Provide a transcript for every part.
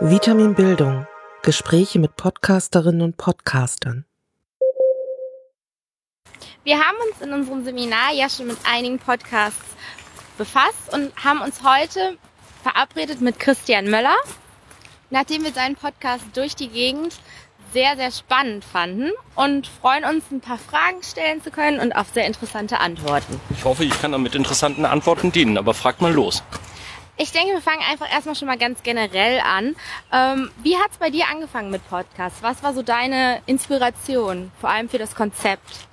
Vitamin Bildung. Gespräche mit Podcasterinnen und Podcastern. Wir haben uns in unserem Seminar ja schon mit einigen Podcasts befasst und haben uns heute verabredet mit Christian Möller, nachdem wir seinen Podcast durch die Gegend sehr, sehr spannend fanden und freuen uns, ein paar Fragen stellen zu können und auf sehr interessante Antworten. Ich hoffe, ich kann damit interessanten Antworten dienen, aber fragt mal los. Ich denke, wir fangen einfach erstmal schon mal ganz generell an. Ähm, wie hat es bei dir angefangen mit Podcasts? Was war so deine Inspiration, vor allem für das Konzept?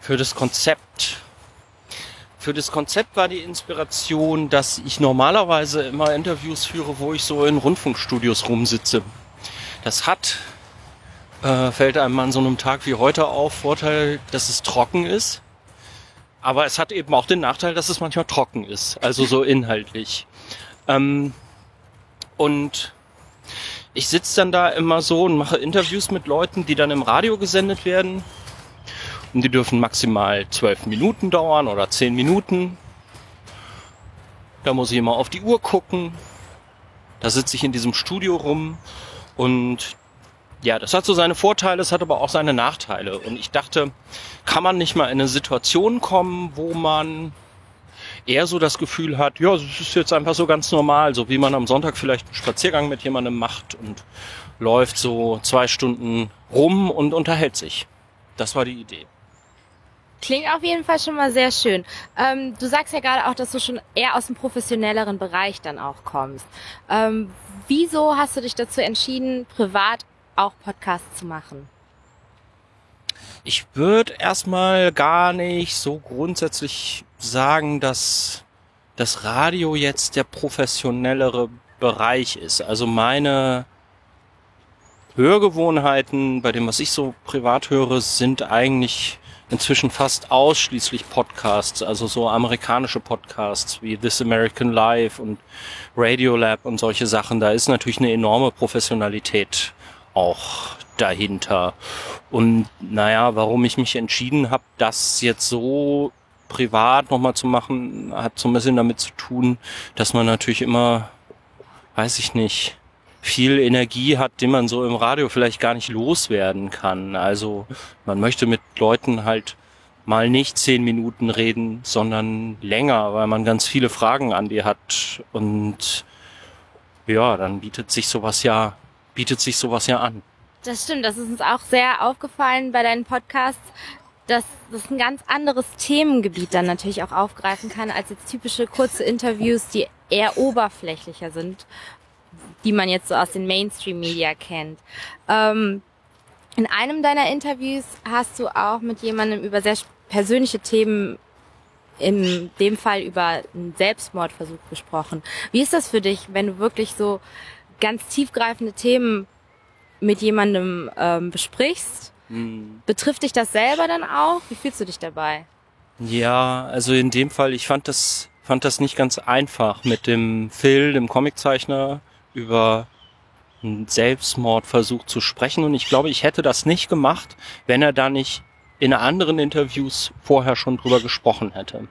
Für das Konzept. Für das Konzept war die Inspiration, dass ich normalerweise immer Interviews führe, wo ich so in Rundfunkstudios rumsitze. Das hat, äh, fällt einem an so einem Tag wie heute auf, Vorteil, dass es trocken ist. Aber es hat eben auch den Nachteil, dass es manchmal trocken ist, also so inhaltlich. Ähm, und ich sitze dann da immer so und mache Interviews mit Leuten, die dann im Radio gesendet werden. Und die dürfen maximal zwölf Minuten dauern oder zehn Minuten. Da muss ich immer auf die Uhr gucken. Da sitze ich in diesem Studio rum und ja, das hat so seine Vorteile, es hat aber auch seine Nachteile. Und ich dachte, kann man nicht mal in eine Situation kommen, wo man eher so das Gefühl hat, ja, es ist jetzt einfach so ganz normal, so wie man am Sonntag vielleicht einen Spaziergang mit jemandem macht und läuft so zwei Stunden rum und unterhält sich. Das war die Idee. Klingt auf jeden Fall schon mal sehr schön. Ähm, du sagst ja gerade auch, dass du schon eher aus dem professionelleren Bereich dann auch kommst. Ähm, wieso hast du dich dazu entschieden, privat auch Podcasts zu machen? Ich würde erstmal gar nicht so grundsätzlich sagen, dass das Radio jetzt der professionellere Bereich ist. Also meine Hörgewohnheiten, bei dem, was ich so privat höre, sind eigentlich inzwischen fast ausschließlich Podcasts, also so amerikanische Podcasts wie This American Life und Radiolab und solche Sachen. Da ist natürlich eine enorme Professionalität auch dahinter. Und naja, warum ich mich entschieden habe, das jetzt so privat nochmal zu machen, hat so ein bisschen damit zu tun, dass man natürlich immer, weiß ich nicht, viel Energie hat, die man so im Radio vielleicht gar nicht loswerden kann. Also man möchte mit Leuten halt mal nicht zehn Minuten reden, sondern länger, weil man ganz viele Fragen an die hat. Und ja, dann bietet sich sowas ja, bietet sich sowas ja an. Das stimmt, das ist uns auch sehr aufgefallen bei deinen Podcasts, dass das ein ganz anderes Themengebiet dann natürlich auch aufgreifen kann, als jetzt typische kurze Interviews, die eher oberflächlicher sind, die man jetzt so aus den Mainstream-Media kennt. Ähm, in einem deiner Interviews hast du auch mit jemandem über sehr persönliche Themen in dem Fall über einen Selbstmordversuch gesprochen. Wie ist das für dich, wenn du wirklich so ganz tiefgreifende Themen mit jemandem ähm, besprichst, mhm. betrifft dich das selber dann auch? Wie fühlst du dich dabei? Ja, also in dem Fall, ich fand das, fand das nicht ganz einfach mit dem Phil, dem Comiczeichner, über einen Selbstmordversuch zu sprechen. Und ich glaube, ich hätte das nicht gemacht, wenn er da nicht in anderen Interviews vorher schon drüber gesprochen hätte.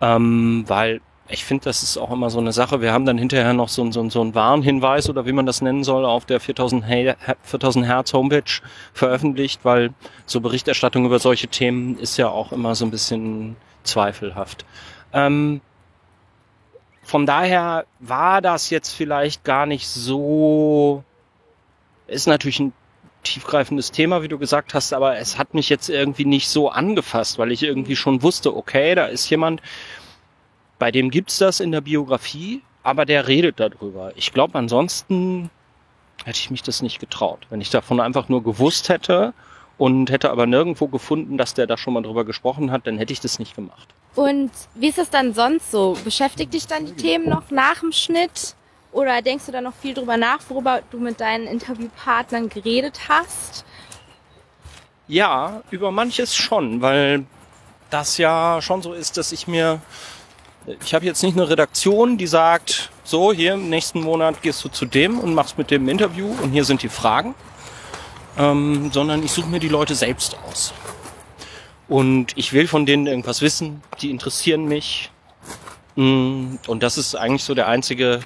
Ähm, weil ich finde, das ist auch immer so eine Sache. Wir haben dann hinterher noch so, so, so einen Warnhinweis oder wie man das nennen soll auf der 4000, He 4000 Hertz Homepage veröffentlicht, weil so Berichterstattung über solche Themen ist ja auch immer so ein bisschen zweifelhaft. Ähm, von daher war das jetzt vielleicht gar nicht so, ist natürlich ein tiefgreifendes Thema, wie du gesagt hast, aber es hat mich jetzt irgendwie nicht so angefasst, weil ich irgendwie schon wusste, okay, da ist jemand, bei dem gibt's das in der Biografie, aber der redet darüber. Ich glaube, ansonsten hätte ich mich das nicht getraut. Wenn ich davon einfach nur gewusst hätte und hätte aber nirgendwo gefunden, dass der da schon mal drüber gesprochen hat, dann hätte ich das nicht gemacht. Und wie ist es dann sonst so? Beschäftigt dich dann die Themen noch nach dem Schnitt? Oder denkst du da noch viel drüber nach, worüber du mit deinen Interviewpartnern geredet hast? Ja, über manches schon, weil das ja schon so ist, dass ich mir ich habe jetzt nicht eine Redaktion, die sagt, so, hier im nächsten Monat gehst du zu dem und machst mit dem Interview und hier sind die Fragen, ähm, sondern ich suche mir die Leute selbst aus. Und ich will von denen irgendwas wissen, die interessieren mich. Mm, und das ist eigentlich so der einzige,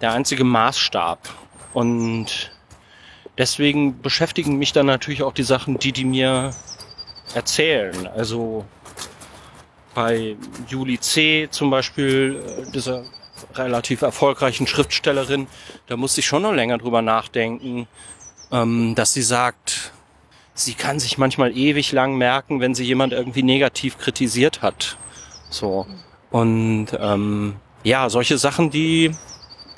der einzige Maßstab. Und deswegen beschäftigen mich dann natürlich auch die Sachen, die die mir erzählen. Also bei Juli C. zum Beispiel, äh, dieser relativ erfolgreichen Schriftstellerin, da musste ich schon noch länger drüber nachdenken, ähm, dass sie sagt, sie kann sich manchmal ewig lang merken, wenn sie jemand irgendwie negativ kritisiert hat. So. Und ähm, ja, solche Sachen, die,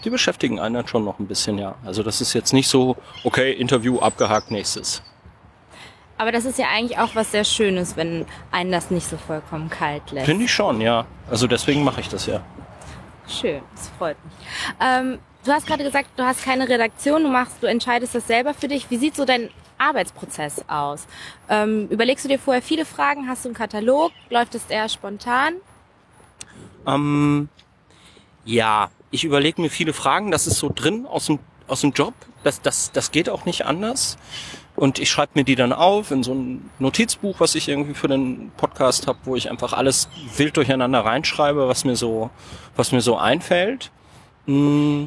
die beschäftigen einen dann schon noch ein bisschen, ja. Also das ist jetzt nicht so, okay, Interview abgehakt, nächstes. Aber das ist ja eigentlich auch was sehr Schönes, wenn einen das nicht so vollkommen kalt lässt. Finde ich schon, ja. Also deswegen mache ich das ja. Schön, das freut mich. Ähm, du hast gerade gesagt, du hast keine Redaktion, du machst, du entscheidest das selber für dich. Wie sieht so dein Arbeitsprozess aus? Ähm, überlegst du dir vorher viele Fragen? Hast du einen Katalog? Läuft es eher spontan? Ähm, ja, ich überlege mir viele Fragen. Das ist so drin aus dem, aus dem Job. Das, das, das geht auch nicht anders. Und ich schreibe mir die dann auf in so ein Notizbuch, was ich irgendwie für den Podcast habe, wo ich einfach alles wild durcheinander reinschreibe, was mir so, was mir so einfällt. Mm.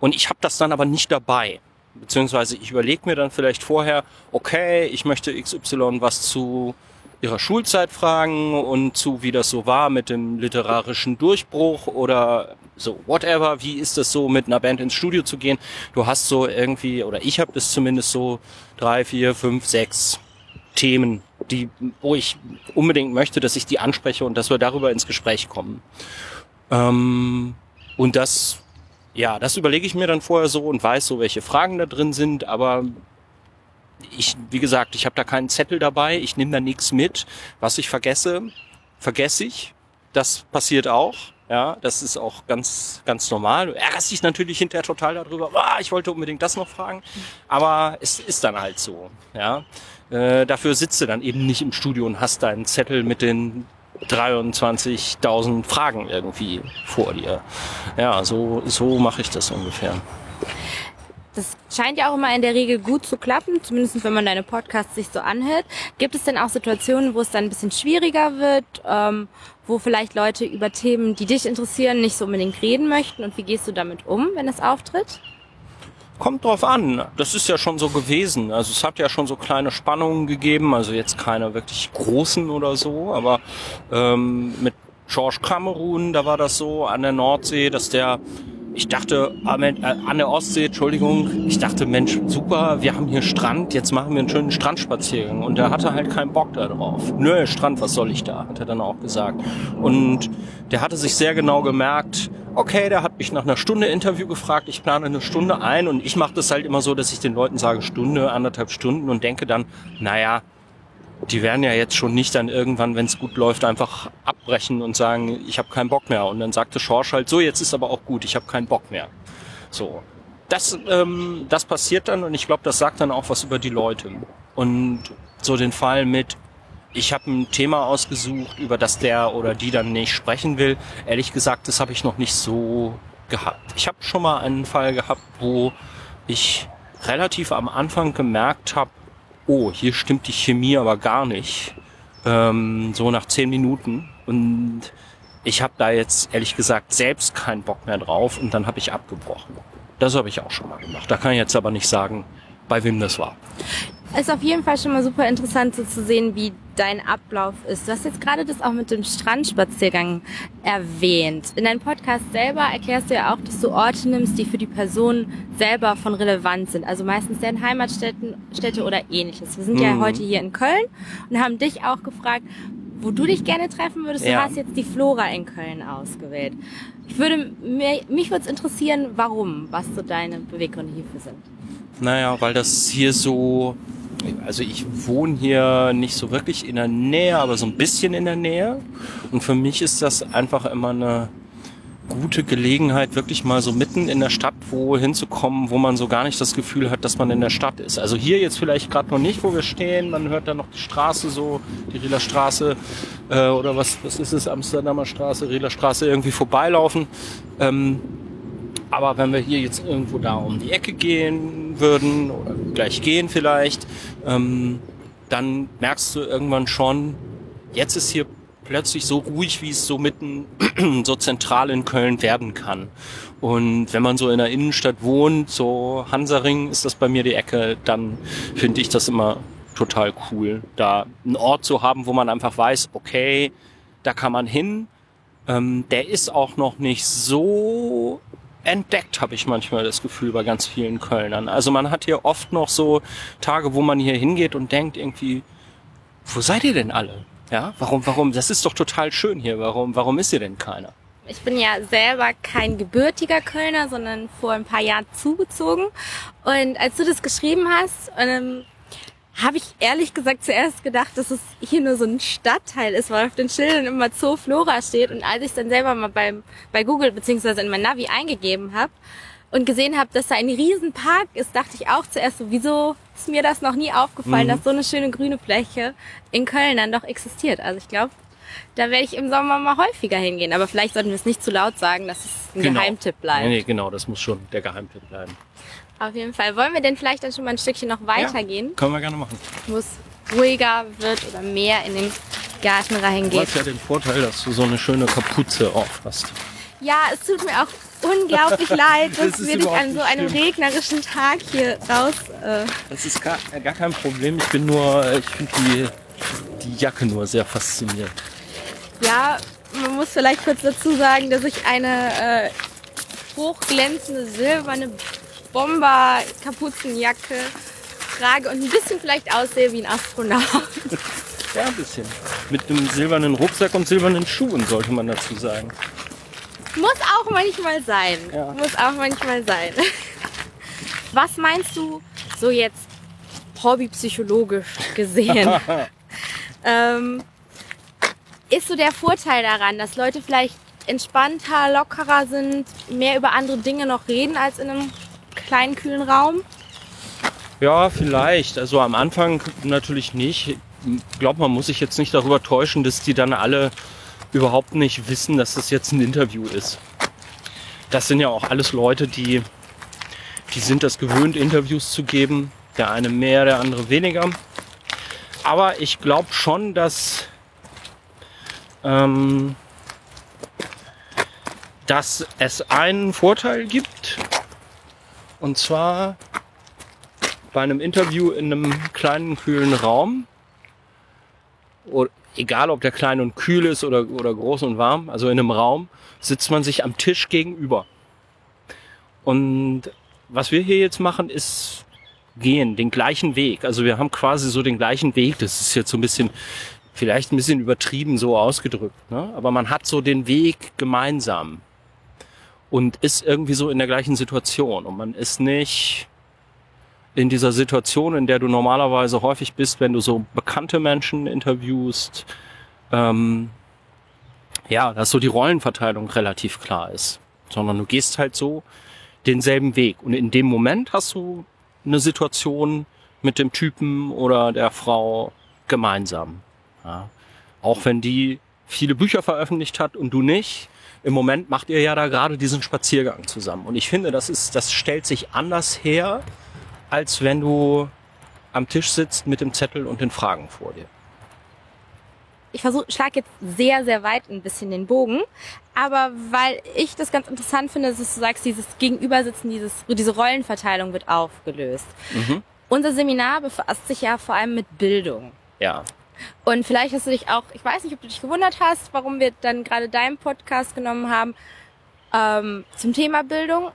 Und ich habe das dann aber nicht dabei. Beziehungsweise ich überlege mir dann vielleicht vorher, okay, ich möchte XY was zu ihrer Schulzeit fragen und zu, wie das so war mit dem literarischen Durchbruch oder so whatever, wie ist das so mit einer Band ins Studio zu gehen. Du hast so irgendwie, oder ich habe das zumindest so drei, vier, fünf, sechs Themen, die, wo ich unbedingt möchte, dass ich die anspreche und dass wir darüber ins Gespräch kommen. Ähm, und das, ja, das überlege ich mir dann vorher so und weiß so, welche Fragen da drin sind, aber ich, wie gesagt, ich habe da keinen Zettel dabei, ich nehme da nichts mit. Was ich vergesse, vergesse ich. Das passiert auch. Ja, das ist auch ganz, ganz normal. Du ärgerst dich natürlich hinterher total darüber. Ah, ich wollte unbedingt das noch fragen. Aber es ist dann halt so. Ja, äh, dafür sitzt du dann eben nicht im Studio und hast deinen Zettel mit den 23.000 Fragen irgendwie vor dir. Ja, so, so mache ich das ungefähr. Das scheint ja auch immer in der Regel gut zu klappen, zumindest wenn man deine Podcasts sich so anhört. Gibt es denn auch Situationen, wo es dann ein bisschen schwieriger wird, ähm, wo vielleicht Leute über Themen, die dich interessieren, nicht so unbedingt reden möchten? Und wie gehst du damit um, wenn es auftritt? Kommt drauf an. Das ist ja schon so gewesen. Also es hat ja schon so kleine Spannungen gegeben, also jetzt keine wirklich großen oder so, aber ähm, mit George Cameron, da war das so an der Nordsee, dass der ich dachte, ah, äh, an der Ostsee, Entschuldigung, ich dachte, Mensch, super, wir haben hier Strand, jetzt machen wir einen schönen Strandspaziergang. Und der hatte halt keinen Bock da drauf. Nö, Strand, was soll ich da, hat er dann auch gesagt. Und der hatte sich sehr genau gemerkt, okay, der hat mich nach einer Stunde Interview gefragt, ich plane eine Stunde ein und ich mache das halt immer so, dass ich den Leuten sage, Stunde, anderthalb Stunden und denke dann, naja, die werden ja jetzt schon nicht dann irgendwann, wenn es gut läuft, einfach abbrechen und sagen, ich habe keinen Bock mehr. Und dann sagte Schorsch halt, so, jetzt ist aber auch gut, ich habe keinen Bock mehr. So. Das, ähm, das passiert dann und ich glaube, das sagt dann auch was über die Leute. Und so den Fall mit, ich habe ein Thema ausgesucht, über das der oder die dann nicht sprechen will. Ehrlich gesagt, das habe ich noch nicht so gehabt. Ich habe schon mal einen Fall gehabt, wo ich relativ am Anfang gemerkt habe, oh, hier stimmt die Chemie aber gar nicht. Ähm, so nach zehn Minuten. Und ich habe da jetzt ehrlich gesagt selbst keinen Bock mehr drauf und dann habe ich abgebrochen. Das habe ich auch schon mal gemacht. Da kann ich jetzt aber nicht sagen, bei wem das war. Ist auf jeden Fall schon mal super interessant so zu sehen, wie dein Ablauf ist. Du hast jetzt gerade das auch mit dem Strandspaziergang erwähnt. In deinem Podcast selber erklärst du ja auch, dass du Orte nimmst, die für die Person selber von Relevanz sind. Also meistens deren Heimatstädten Städte oder ähnliches. Wir sind mhm. ja heute hier in Köln und haben dich auch gefragt, wo du dich gerne treffen würdest. Ja. Du hast jetzt die Flora in Köln ausgewählt. Ich würde, mich würde es interessieren, warum, was so deine Beweggründe hierfür sind. Naja, weil das hier so, also ich wohne hier nicht so wirklich in der Nähe, aber so ein bisschen in der Nähe. Und für mich ist das einfach immer eine gute Gelegenheit, wirklich mal so mitten in der Stadt wo hinzukommen, wo man so gar nicht das Gefühl hat, dass man in der Stadt ist. Also hier jetzt vielleicht gerade noch nicht, wo wir stehen. Man hört da noch die Straße so, die Rieler Straße äh, oder was, was ist es, Amsterdamer Straße, Rieler Straße irgendwie vorbeilaufen. Ähm, aber wenn wir hier jetzt irgendwo da um die Ecke gehen würden oder gleich gehen vielleicht, ähm, dann merkst du irgendwann schon, jetzt ist hier plötzlich so ruhig, wie es so mitten so zentral in Köln werden kann. Und wenn man so in der Innenstadt wohnt, so Hansaring ist das bei mir die Ecke, dann finde ich das immer total cool, da einen Ort zu haben, wo man einfach weiß, okay, da kann man hin. Ähm, der ist auch noch nicht so entdeckt, habe ich manchmal das Gefühl bei ganz vielen Kölnern. Also man hat hier oft noch so Tage, wo man hier hingeht und denkt irgendwie, wo seid ihr denn alle? Ja, warum, warum? Das ist doch total schön hier. Warum, warum ist hier denn keiner? Ich bin ja selber kein gebürtiger Kölner, sondern vor ein paar Jahren zugezogen. Und als du das geschrieben hast, ähm, habe ich ehrlich gesagt zuerst gedacht, dass es hier nur so ein Stadtteil ist, weil auf den Schildern immer Zoo Flora steht. Und als ich dann selber mal beim, bei Google beziehungsweise in mein Navi eingegeben habe und gesehen habe, dass da ein Riesenpark ist, dachte ich auch zuerst so, wieso ist mir das noch nie aufgefallen, mhm. dass so eine schöne grüne Fläche in Köln dann doch existiert. Also ich glaube, da werde ich im Sommer mal häufiger hingehen. Aber vielleicht sollten wir es nicht zu laut sagen, dass es ein genau. Geheimtipp bleibt. Nee, genau, das muss schon der Geheimtipp bleiben. Auf jeden Fall. Wollen wir denn vielleicht dann schon mal ein Stückchen noch weitergehen? Ja, können wir gerne machen. Wo es ruhiger wird oder mehr in den Garten reingeht. Du hast ja den Vorteil, dass du so eine schöne Kapuze auf hast. Ja, es tut mir auch unglaublich leid, dass das wir dich an so einem schlimm. regnerischen Tag hier raus. Äh das ist gar, gar kein Problem. Ich bin nur, ich finde die, die Jacke nur sehr faszinierend. Ja, man muss vielleicht kurz dazu sagen, dass ich eine äh, hochglänzende silberne Bomber-Kapuzenjacke trage und ein bisschen vielleicht aussehe wie ein Astronaut. Ja, ein bisschen. Mit einem silbernen Rucksack und silbernen Schuhen, sollte man dazu sagen. Muss auch manchmal sein. Ja. Muss auch manchmal sein. Was meinst du so jetzt hobbypsychologisch gesehen? ähm, ist so der Vorteil daran, dass Leute vielleicht entspannter, lockerer sind, mehr über andere Dinge noch reden als in einem kleinen, kühlen Raum? Ja, vielleicht. Also am Anfang natürlich nicht. Ich glaube, man muss sich jetzt nicht darüber täuschen, dass die dann alle überhaupt nicht wissen, dass das jetzt ein Interview ist. Das sind ja auch alles Leute, die, die sind das gewöhnt, Interviews zu geben. Der eine mehr, der andere weniger. Aber ich glaube schon, dass, ähm, dass es einen Vorteil gibt, und zwar bei einem Interview in einem kleinen, kühlen Raum. Egal ob der klein und kühl ist oder, oder groß und warm, also in einem Raum, sitzt man sich am Tisch gegenüber. Und was wir hier jetzt machen, ist gehen, den gleichen Weg. Also wir haben quasi so den gleichen Weg. Das ist jetzt so ein bisschen, vielleicht ein bisschen übertrieben so ausgedrückt. Ne? Aber man hat so den Weg gemeinsam und ist irgendwie so in der gleichen Situation. Und man ist nicht in dieser Situation, in der du normalerweise häufig bist, wenn du so bekannte Menschen interviewst, ähm, ja, dass so die Rollenverteilung relativ klar ist, sondern du gehst halt so denselben Weg. Und in dem Moment hast du eine Situation mit dem Typen oder der Frau gemeinsam. Ja. Auch wenn die viele Bücher veröffentlicht hat und du nicht, im Moment macht ihr ja da gerade diesen Spaziergang zusammen. Und ich finde, das ist, das stellt sich anders her, als wenn du am Tisch sitzt mit dem Zettel und den Fragen vor dir. Ich versuche, schlag jetzt sehr, sehr weit ein bisschen den Bogen. Aber weil ich das ganz interessant finde, dass du sagst, dieses Gegenübersitzen, dieses, diese Rollenverteilung wird aufgelöst. Mhm. Unser Seminar befasst sich ja vor allem mit Bildung. Ja. Und vielleicht hast du dich auch, ich weiß nicht, ob du dich gewundert hast, warum wir dann gerade deinen Podcast genommen haben ähm, zum Thema Bildung.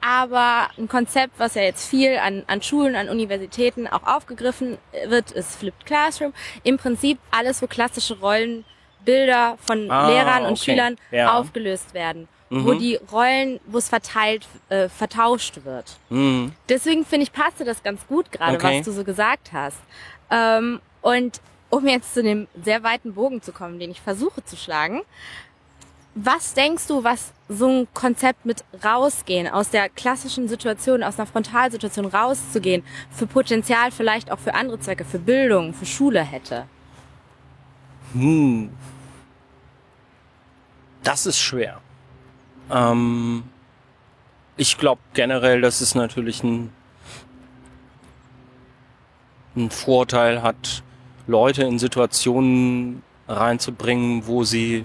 Aber ein Konzept, was ja jetzt viel an, an Schulen, an Universitäten auch aufgegriffen wird, ist Flipped Classroom. Im Prinzip alles, wo klassische Rollenbilder von ah, Lehrern und okay. Schülern ja. aufgelöst werden. Mhm. Wo die Rollen, wo es verteilt, äh, vertauscht wird. Mhm. Deswegen finde ich, passte das ganz gut gerade, okay. was du so gesagt hast. Ähm, und um jetzt zu dem sehr weiten Bogen zu kommen, den ich versuche zu schlagen, was denkst du, was so ein Konzept mit rausgehen, aus der klassischen Situation, aus einer Frontalsituation rauszugehen, für Potenzial vielleicht auch für andere Zwecke, für Bildung, für Schule hätte? Hm. Das ist schwer. Ähm, ich glaube generell, dass es natürlich ein, ein Vorteil hat, Leute in Situationen reinzubringen, wo sie,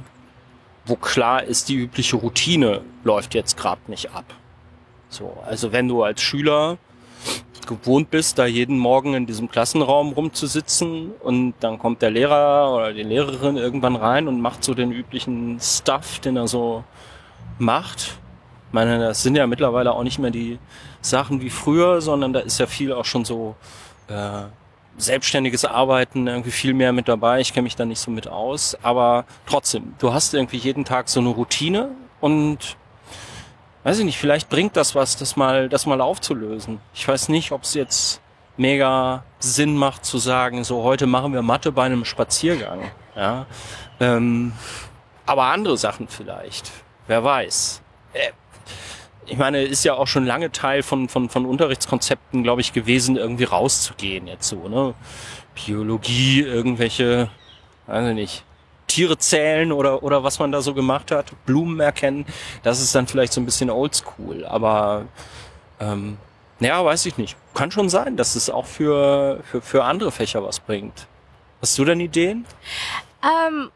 wo klar ist, die übliche Routine läuft jetzt gerade nicht ab. So, also wenn du als Schüler gewohnt bist, da jeden Morgen in diesem Klassenraum rumzusitzen und dann kommt der Lehrer oder die Lehrerin irgendwann rein und macht so den üblichen Stuff, den er so macht. Ich meine, das sind ja mittlerweile auch nicht mehr die Sachen wie früher, sondern da ist ja viel auch schon so äh, selbstständiges Arbeiten irgendwie viel mehr mit dabei. Ich kenne mich da nicht so mit aus, aber trotzdem, du hast irgendwie jeden Tag so eine Routine und weiß ich nicht, vielleicht bringt das was, das mal, das mal aufzulösen. Ich weiß nicht, ob es jetzt mega Sinn macht zu sagen, so heute machen wir Mathe bei einem Spaziergang. Ja, ähm, aber andere Sachen vielleicht. Wer weiß. Äh, ich meine, ist ja auch schon lange Teil von, von, von Unterrichtskonzepten, glaube ich, gewesen, irgendwie rauszugehen jetzt so, ne? Biologie, irgendwelche, weiß ich nicht, Tiere zählen oder, oder was man da so gemacht hat, Blumen erkennen, das ist dann vielleicht so ein bisschen oldschool, aber ähm, naja, weiß ich nicht. Kann schon sein, dass es auch für, für, für andere Fächer was bringt. Hast du denn Ideen? Ähm,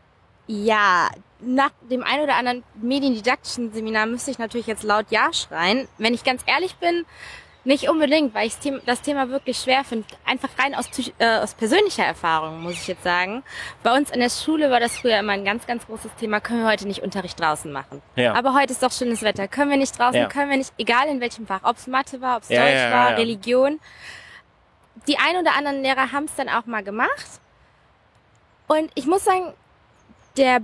ja, nach dem ein oder anderen mediendidaktischen Seminar müsste ich natürlich jetzt laut Ja schreien. Wenn ich ganz ehrlich bin, nicht unbedingt, weil ich das Thema wirklich schwer finde. Einfach rein aus, äh, aus persönlicher Erfahrung, muss ich jetzt sagen. Bei uns in der Schule war das früher immer ein ganz, ganz großes Thema. Können wir heute nicht Unterricht draußen machen? Ja. Aber heute ist doch schönes Wetter. Können wir nicht draußen? Ja. Können wir nicht, egal in welchem Fach, ob es Mathe war, ob es ja, Deutsch ja, war, Religion. Die ein oder anderen Lehrer haben es dann auch mal gemacht. Und ich muss sagen, der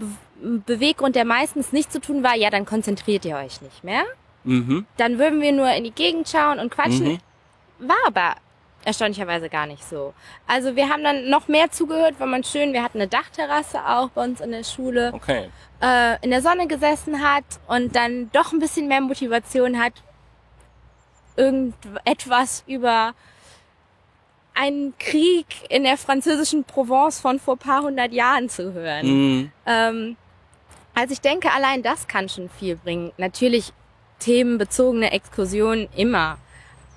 Beweggrund der meistens nicht zu tun war, ja, dann konzentriert ihr euch nicht mehr. Mhm. Dann würden wir nur in die Gegend schauen und quatschen. Mhm. War aber erstaunlicherweise gar nicht so. Also wir haben dann noch mehr zugehört, weil man schön, wir hatten eine Dachterrasse auch bei uns in der Schule, okay. äh, in der Sonne gesessen hat und dann doch ein bisschen mehr Motivation hat, irgendetwas über einen Krieg in der französischen Provence von vor paar hundert Jahren zu hören. Mhm. Ähm, also ich denke, allein das kann schon viel bringen. Natürlich themenbezogene Exkursionen immer.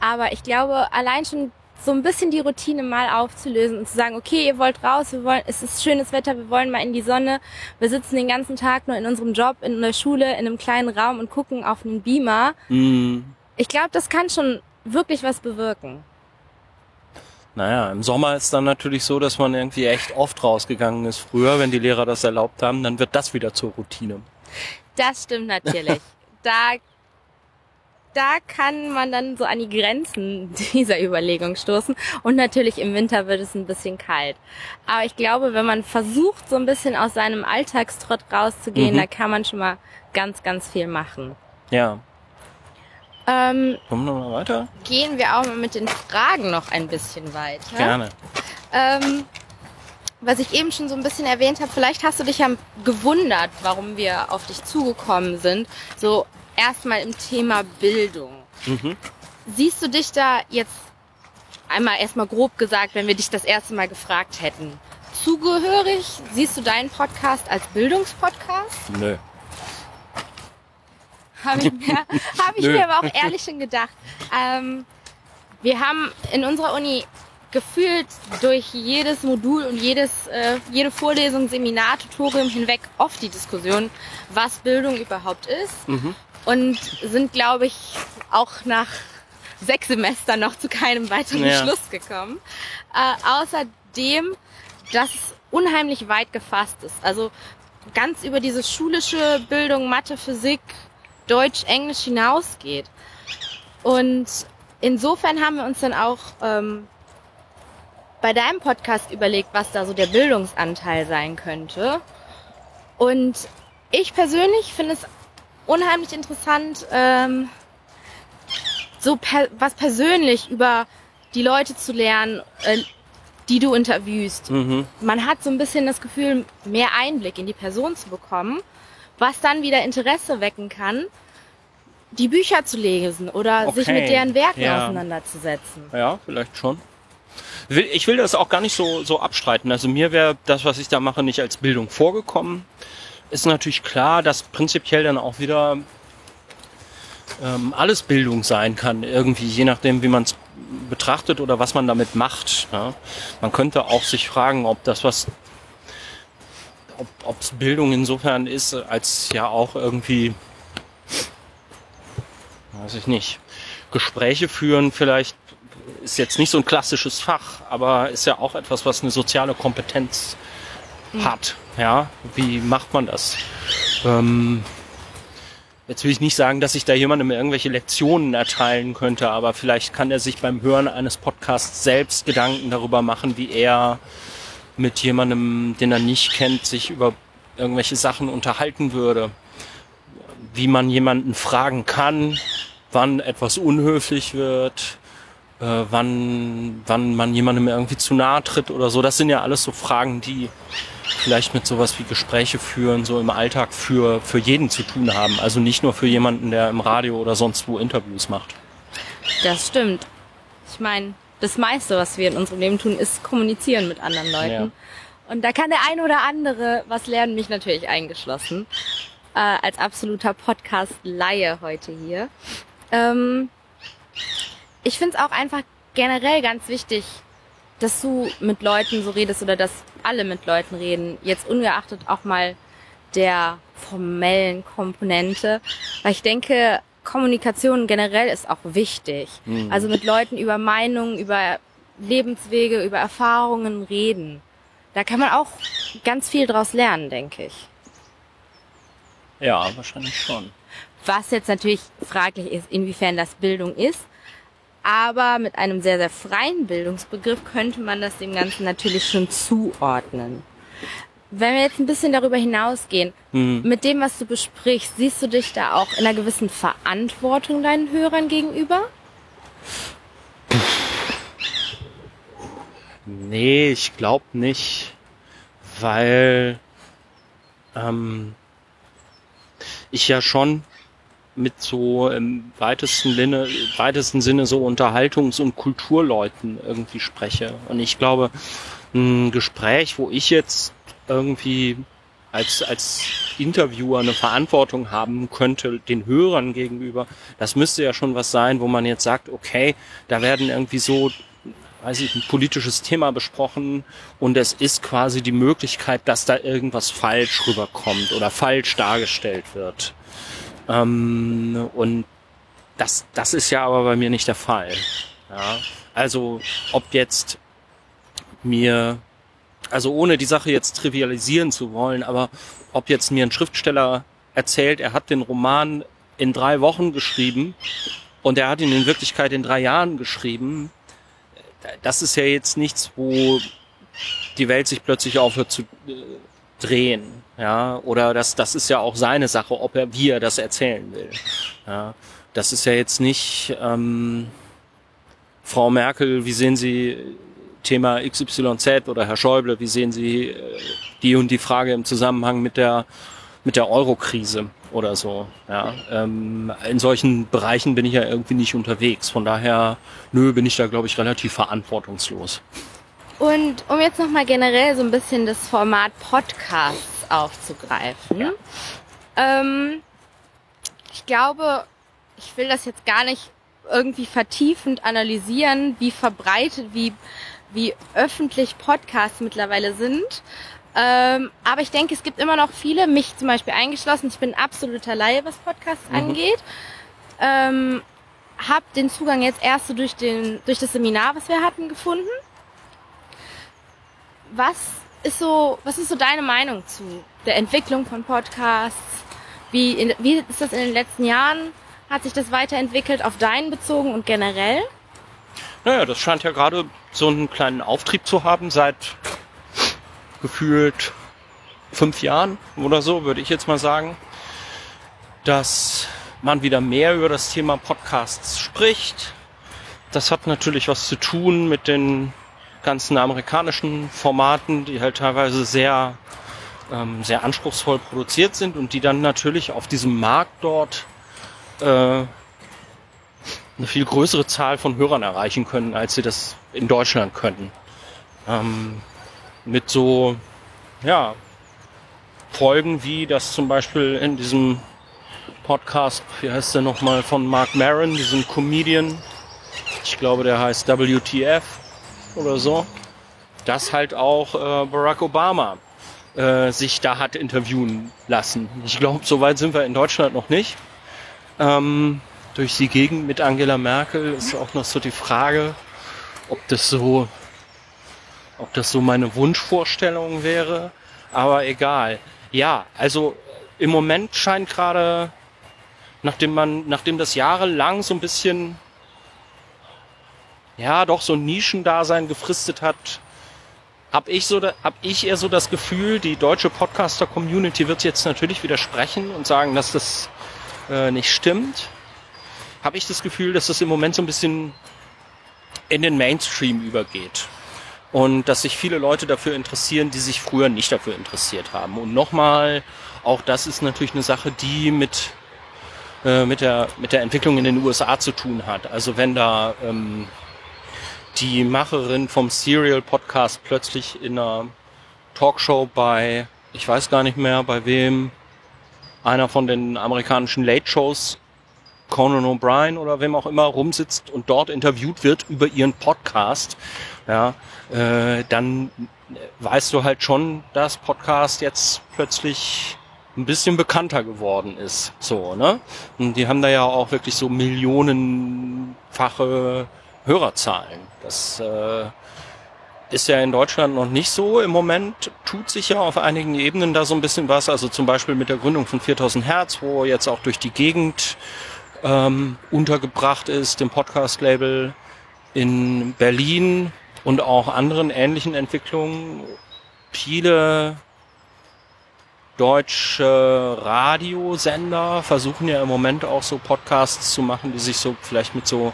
Aber ich glaube, allein schon so ein bisschen die Routine mal aufzulösen und zu sagen, okay, ihr wollt raus, wir wollen, es ist schönes Wetter, wir wollen mal in die Sonne, wir sitzen den ganzen Tag nur in unserem Job, in der Schule, in einem kleinen Raum und gucken auf einen Beamer. Mm. Ich glaube, das kann schon wirklich was bewirken. Naja, im Sommer ist dann natürlich so, dass man irgendwie echt oft rausgegangen ist. Früher, wenn die Lehrer das erlaubt haben, dann wird das wieder zur Routine. Das stimmt natürlich. da, da kann man dann so an die Grenzen dieser Überlegung stoßen. Und natürlich im Winter wird es ein bisschen kalt. Aber ich glaube, wenn man versucht, so ein bisschen aus seinem Alltagstrott rauszugehen, mhm. da kann man schon mal ganz, ganz viel machen. Ja, ähm, Kommen wir mal weiter? Gehen wir auch mal mit den Fragen noch ein bisschen weiter. Gerne. Ähm, was ich eben schon so ein bisschen erwähnt habe, vielleicht hast du dich ja gewundert, warum wir auf dich zugekommen sind. So erstmal im Thema Bildung. Mhm. Siehst du dich da jetzt einmal erstmal grob gesagt, wenn wir dich das erste Mal gefragt hätten, zugehörig? Siehst du deinen Podcast als Bildungspodcast? Nö. Habe ich, mir, hab ich mir aber auch ehrlich schon gedacht. Ähm, wir haben in unserer Uni gefühlt durch jedes Modul und jedes, äh, jede Vorlesung, Seminar, Tutorium hinweg oft die Diskussion, was Bildung überhaupt ist. Mhm. Und sind, glaube ich, auch nach sechs Semestern noch zu keinem weiteren ja. Schluss gekommen. Äh, außerdem, dass es unheimlich weit gefasst ist. Also ganz über diese schulische Bildung, Mathe, Physik, Deutsch, Englisch hinausgeht. Und insofern haben wir uns dann auch ähm, bei deinem Podcast überlegt, was da so der Bildungsanteil sein könnte. Und ich persönlich finde es unheimlich interessant, ähm, so per was persönlich über die Leute zu lernen, äh, die du interviewst. Mhm. Man hat so ein bisschen das Gefühl, mehr Einblick in die Person zu bekommen was dann wieder Interesse wecken kann, die Bücher zu lesen oder okay. sich mit deren Werken ja. auseinanderzusetzen. Ja, vielleicht schon. Ich will das auch gar nicht so, so abstreiten. Also mir wäre das, was ich da mache, nicht als Bildung vorgekommen. Ist natürlich klar, dass prinzipiell dann auch wieder ähm, alles Bildung sein kann, irgendwie, je nachdem, wie man es betrachtet oder was man damit macht. Ja. Man könnte auch sich fragen, ob das, was ob es Bildung insofern ist, als ja auch irgendwie, weiß ich nicht, Gespräche führen vielleicht ist jetzt nicht so ein klassisches Fach, aber ist ja auch etwas, was eine soziale Kompetenz mhm. hat. Ja, wie macht man das? Ähm, jetzt will ich nicht sagen, dass ich da jemandem irgendwelche Lektionen erteilen könnte, aber vielleicht kann er sich beim Hören eines Podcasts selbst Gedanken darüber machen, wie er mit jemandem, den er nicht kennt, sich über irgendwelche Sachen unterhalten würde. Wie man jemanden fragen kann, wann etwas unhöflich wird, äh, wann, wann man jemandem irgendwie zu nahe tritt oder so. Das sind ja alles so Fragen, die vielleicht mit sowas wie Gespräche führen, so im Alltag für, für jeden zu tun haben. Also nicht nur für jemanden, der im Radio oder sonst wo Interviews macht. Das stimmt. Ich meine, das meiste, was wir in unserem Leben tun, ist kommunizieren mit anderen Leuten. Ja. Und da kann der ein oder andere was lernen, mich natürlich eingeschlossen. Äh, als absoluter Podcast-Laie heute hier. Ähm, ich finde es auch einfach generell ganz wichtig, dass du mit Leuten so redest oder dass alle mit Leuten reden, jetzt ungeachtet auch mal der formellen Komponente, weil ich denke, Kommunikation generell ist auch wichtig. Mhm. Also mit Leuten über Meinungen, über Lebenswege, über Erfahrungen reden. Da kann man auch ganz viel draus lernen, denke ich. Ja, wahrscheinlich schon. Was jetzt natürlich fraglich ist, inwiefern das Bildung ist. Aber mit einem sehr, sehr freien Bildungsbegriff könnte man das dem Ganzen natürlich schon zuordnen. Wenn wir jetzt ein bisschen darüber hinausgehen, mhm. mit dem, was du besprichst, siehst du dich da auch in einer gewissen Verantwortung deinen Hörern gegenüber? Nee, ich glaube nicht, weil ähm, ich ja schon mit so im weitesten, Sinne, weitesten Sinne so Unterhaltungs- und Kulturleuten irgendwie spreche. Und ich glaube, ein Gespräch, wo ich jetzt irgendwie als, als Interviewer eine Verantwortung haben könnte den Hörern gegenüber, das müsste ja schon was sein, wo man jetzt sagt, okay, da werden irgendwie so, weiß ich, ein politisches Thema besprochen und es ist quasi die Möglichkeit, dass da irgendwas falsch rüberkommt oder falsch dargestellt wird. Ähm, und das, das ist ja aber bei mir nicht der Fall. Ja? Also ob jetzt mir, also ohne die Sache jetzt trivialisieren zu wollen, aber ob jetzt mir ein Schriftsteller erzählt, er hat den Roman in drei Wochen geschrieben und er hat ihn in Wirklichkeit in drei Jahren geschrieben, das ist ja jetzt nichts, wo die Welt sich plötzlich aufhört zu äh, drehen, ja, oder das, das ist ja auch seine Sache, ob er, wie er das erzählen will, ja. Das ist ja jetzt nicht, ähm, Frau Merkel, wie sehen Sie Thema XYZ oder Herr Schäuble, wie sehen Sie äh, die und die Frage im Zusammenhang mit der, mit der Euro-Krise oder so, ja. Ähm, in solchen Bereichen bin ich ja irgendwie nicht unterwegs, von daher, nö, bin ich da, glaube ich, relativ verantwortungslos. Und um jetzt nochmal generell so ein bisschen das Format Podcasts aufzugreifen. Ja. Ähm, ich glaube, ich will das jetzt gar nicht irgendwie vertiefend analysieren, wie verbreitet, wie, wie öffentlich Podcasts mittlerweile sind. Ähm, aber ich denke, es gibt immer noch viele, mich zum Beispiel eingeschlossen. Ich bin absoluter Laie, was Podcasts mhm. angeht. Ähm, hab den Zugang jetzt erst so durch, den, durch das Seminar, was wir hatten, gefunden was ist so, was ist so deine Meinung zu der Entwicklung von Podcasts? Wie, in, wie ist das in den letzten Jahren? Hat sich das weiterentwickelt auf deinen bezogen und generell? Naja, das scheint ja gerade so einen kleinen Auftrieb zu haben seit gefühlt fünf Jahren oder so, würde ich jetzt mal sagen, dass man wieder mehr über das Thema Podcasts spricht. Das hat natürlich was zu tun mit den ganzen amerikanischen Formaten, die halt teilweise sehr, ähm, sehr anspruchsvoll produziert sind und die dann natürlich auf diesem Markt dort äh, eine viel größere Zahl von Hörern erreichen können, als sie das in Deutschland können. Ähm, mit so, ja, Folgen wie das zum Beispiel in diesem Podcast, wie heißt der nochmal, von Mark Maron, diesem Comedian. Ich glaube, der heißt WTF oder so, dass halt auch äh, Barack Obama äh, sich da hat interviewen lassen. Ich glaube, so weit sind wir in Deutschland noch nicht. Ähm, durch die Gegend mit Angela Merkel ist auch noch so die Frage, ob das so, ob das so meine Wunschvorstellung wäre. Aber egal. Ja, also im Moment scheint gerade, nachdem man, nachdem das jahrelang so ein bisschen, ja, doch so ein Nischendasein gefristet hat, habe ich so, hab ich eher so das Gefühl, die deutsche Podcaster-Community wird jetzt natürlich widersprechen und sagen, dass das äh, nicht stimmt. Habe ich das Gefühl, dass das im Moment so ein bisschen in den Mainstream übergeht und dass sich viele Leute dafür interessieren, die sich früher nicht dafür interessiert haben. Und nochmal, auch das ist natürlich eine Sache, die mit äh, mit der mit der Entwicklung in den USA zu tun hat. Also wenn da ähm, die Macherin vom Serial Podcast plötzlich in einer Talkshow bei, ich weiß gar nicht mehr bei wem, einer von den amerikanischen Late Shows, Conan O'Brien oder wem auch immer rumsitzt und dort interviewt wird über ihren Podcast, ja, äh, dann weißt du halt schon, dass Podcast jetzt plötzlich ein bisschen bekannter geworden ist. So, ne? Und die haben da ja auch wirklich so millionenfache Hörerzahlen. Das äh, ist ja in Deutschland noch nicht so. Im Moment tut sich ja auf einigen Ebenen da so ein bisschen was. Also zum Beispiel mit der Gründung von 4000 Hertz, wo jetzt auch durch die Gegend ähm, untergebracht ist, dem Podcast-Label in Berlin und auch anderen ähnlichen Entwicklungen. Viele deutsche Radiosender versuchen ja im Moment auch so Podcasts zu machen, die sich so vielleicht mit so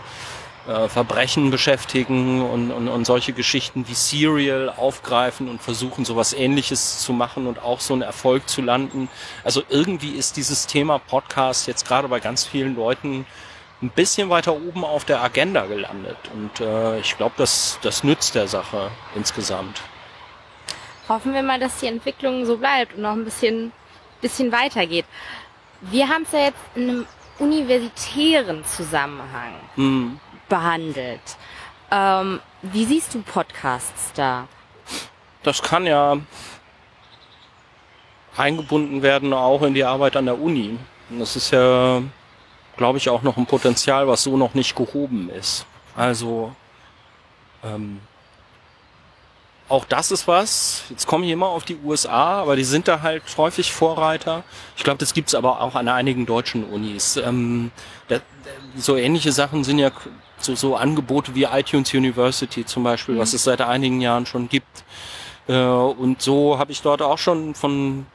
äh, Verbrechen beschäftigen und, und, und solche Geschichten wie Serial aufgreifen und versuchen sowas ähnliches zu machen und auch so einen Erfolg zu landen. Also irgendwie ist dieses Thema Podcast jetzt gerade bei ganz vielen Leuten ein bisschen weiter oben auf der Agenda gelandet. Und äh, ich glaube, das, das nützt der Sache insgesamt. Hoffen wir mal, dass die Entwicklung so bleibt und noch ein bisschen, bisschen weitergeht. Wir haben es ja jetzt in einem universitären Zusammenhang. Mhm behandelt. Ähm, wie siehst du Podcasts da? Das kann ja eingebunden werden auch in die Arbeit an der Uni. Das ist ja, glaube ich, auch noch ein Potenzial, was so noch nicht gehoben ist. Also ähm, auch das ist was. Jetzt komme ich immer auf die USA, aber die sind da halt häufig Vorreiter. Ich glaube, das gibt's aber auch an einigen deutschen Unis. Ähm, da, so ähnliche Sachen sind ja so, so Angebote wie iTunes University zum Beispiel, mhm. was es seit einigen Jahren schon gibt. Äh, und so habe ich dort auch schon von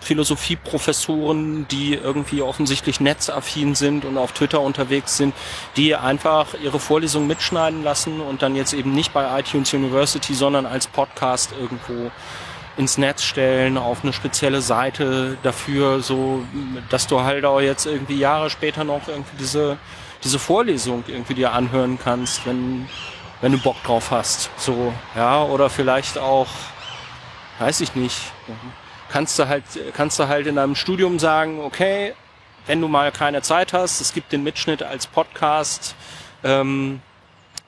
Philosophieprofessoren, die irgendwie offensichtlich netzaffin sind und auf Twitter unterwegs sind, die einfach ihre Vorlesung mitschneiden lassen und dann jetzt eben nicht bei iTunes University, sondern als Podcast irgendwo ins Netz stellen, auf eine spezielle Seite dafür, so dass du halt auch jetzt irgendwie Jahre später noch irgendwie diese diese Vorlesung irgendwie dir anhören kannst, wenn, wenn du Bock drauf hast. So, ja, oder vielleicht auch, weiß ich nicht, kannst du halt, kannst du halt in deinem Studium sagen, okay, wenn du mal keine Zeit hast, es gibt den Mitschnitt als Podcast, ähm,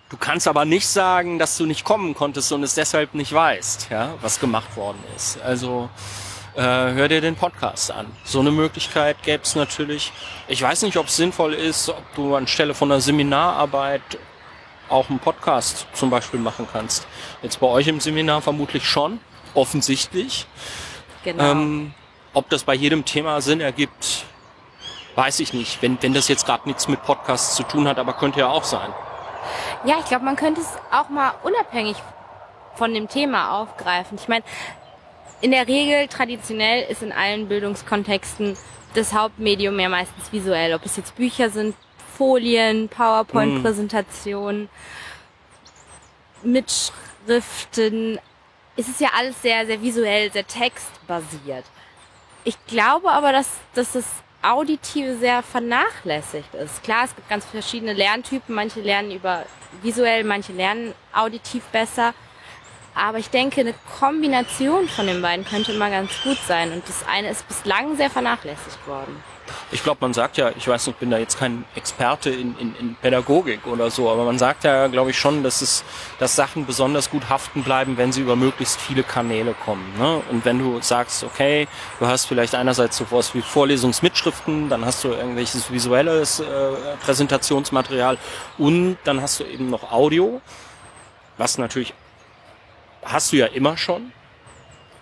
Du kannst aber nicht sagen, dass du nicht kommen konntest und es deshalb nicht weißt, ja, was gemacht worden ist. Also äh, hör dir den Podcast an. So eine Möglichkeit gäbe es natürlich. Ich weiß nicht, ob es sinnvoll ist, ob du anstelle von einer Seminararbeit auch einen Podcast zum Beispiel machen kannst. Jetzt bei euch im Seminar vermutlich schon, offensichtlich. Genau. Ähm, ob das bei jedem Thema Sinn ergibt, weiß ich nicht. Wenn, wenn das jetzt gerade nichts mit Podcasts zu tun hat, aber könnte ja auch sein. Ja, ich glaube, man könnte es auch mal unabhängig von dem Thema aufgreifen. Ich meine, in der Regel traditionell ist in allen Bildungskontexten das Hauptmedium ja meistens visuell. Ob es jetzt Bücher sind, Folien, PowerPoint-Präsentationen, mm. Mitschriften. Es ist ja alles sehr, sehr visuell, sehr textbasiert. Ich glaube aber, dass, dass das Auditive sehr vernachlässigt ist. Klar, es gibt ganz verschiedene Lerntypen. Manche lernen über visuell, manche lernen auditiv besser. Aber ich denke, eine Kombination von den beiden könnte immer ganz gut sein. Und das eine ist bislang sehr vernachlässigt worden. Ich glaube, man sagt ja, ich weiß nicht, ich bin da jetzt kein Experte in, in, in Pädagogik oder so, aber man sagt ja, glaube ich, schon, dass es, dass Sachen besonders gut haften bleiben, wenn sie über möglichst viele Kanäle kommen. Ne? Und wenn du sagst, okay, du hast vielleicht einerseits sowas wie Vorlesungsmitschriften, dann hast du irgendwelches visuelles äh, Präsentationsmaterial und dann hast du eben noch Audio, was natürlich hast du ja immer schon.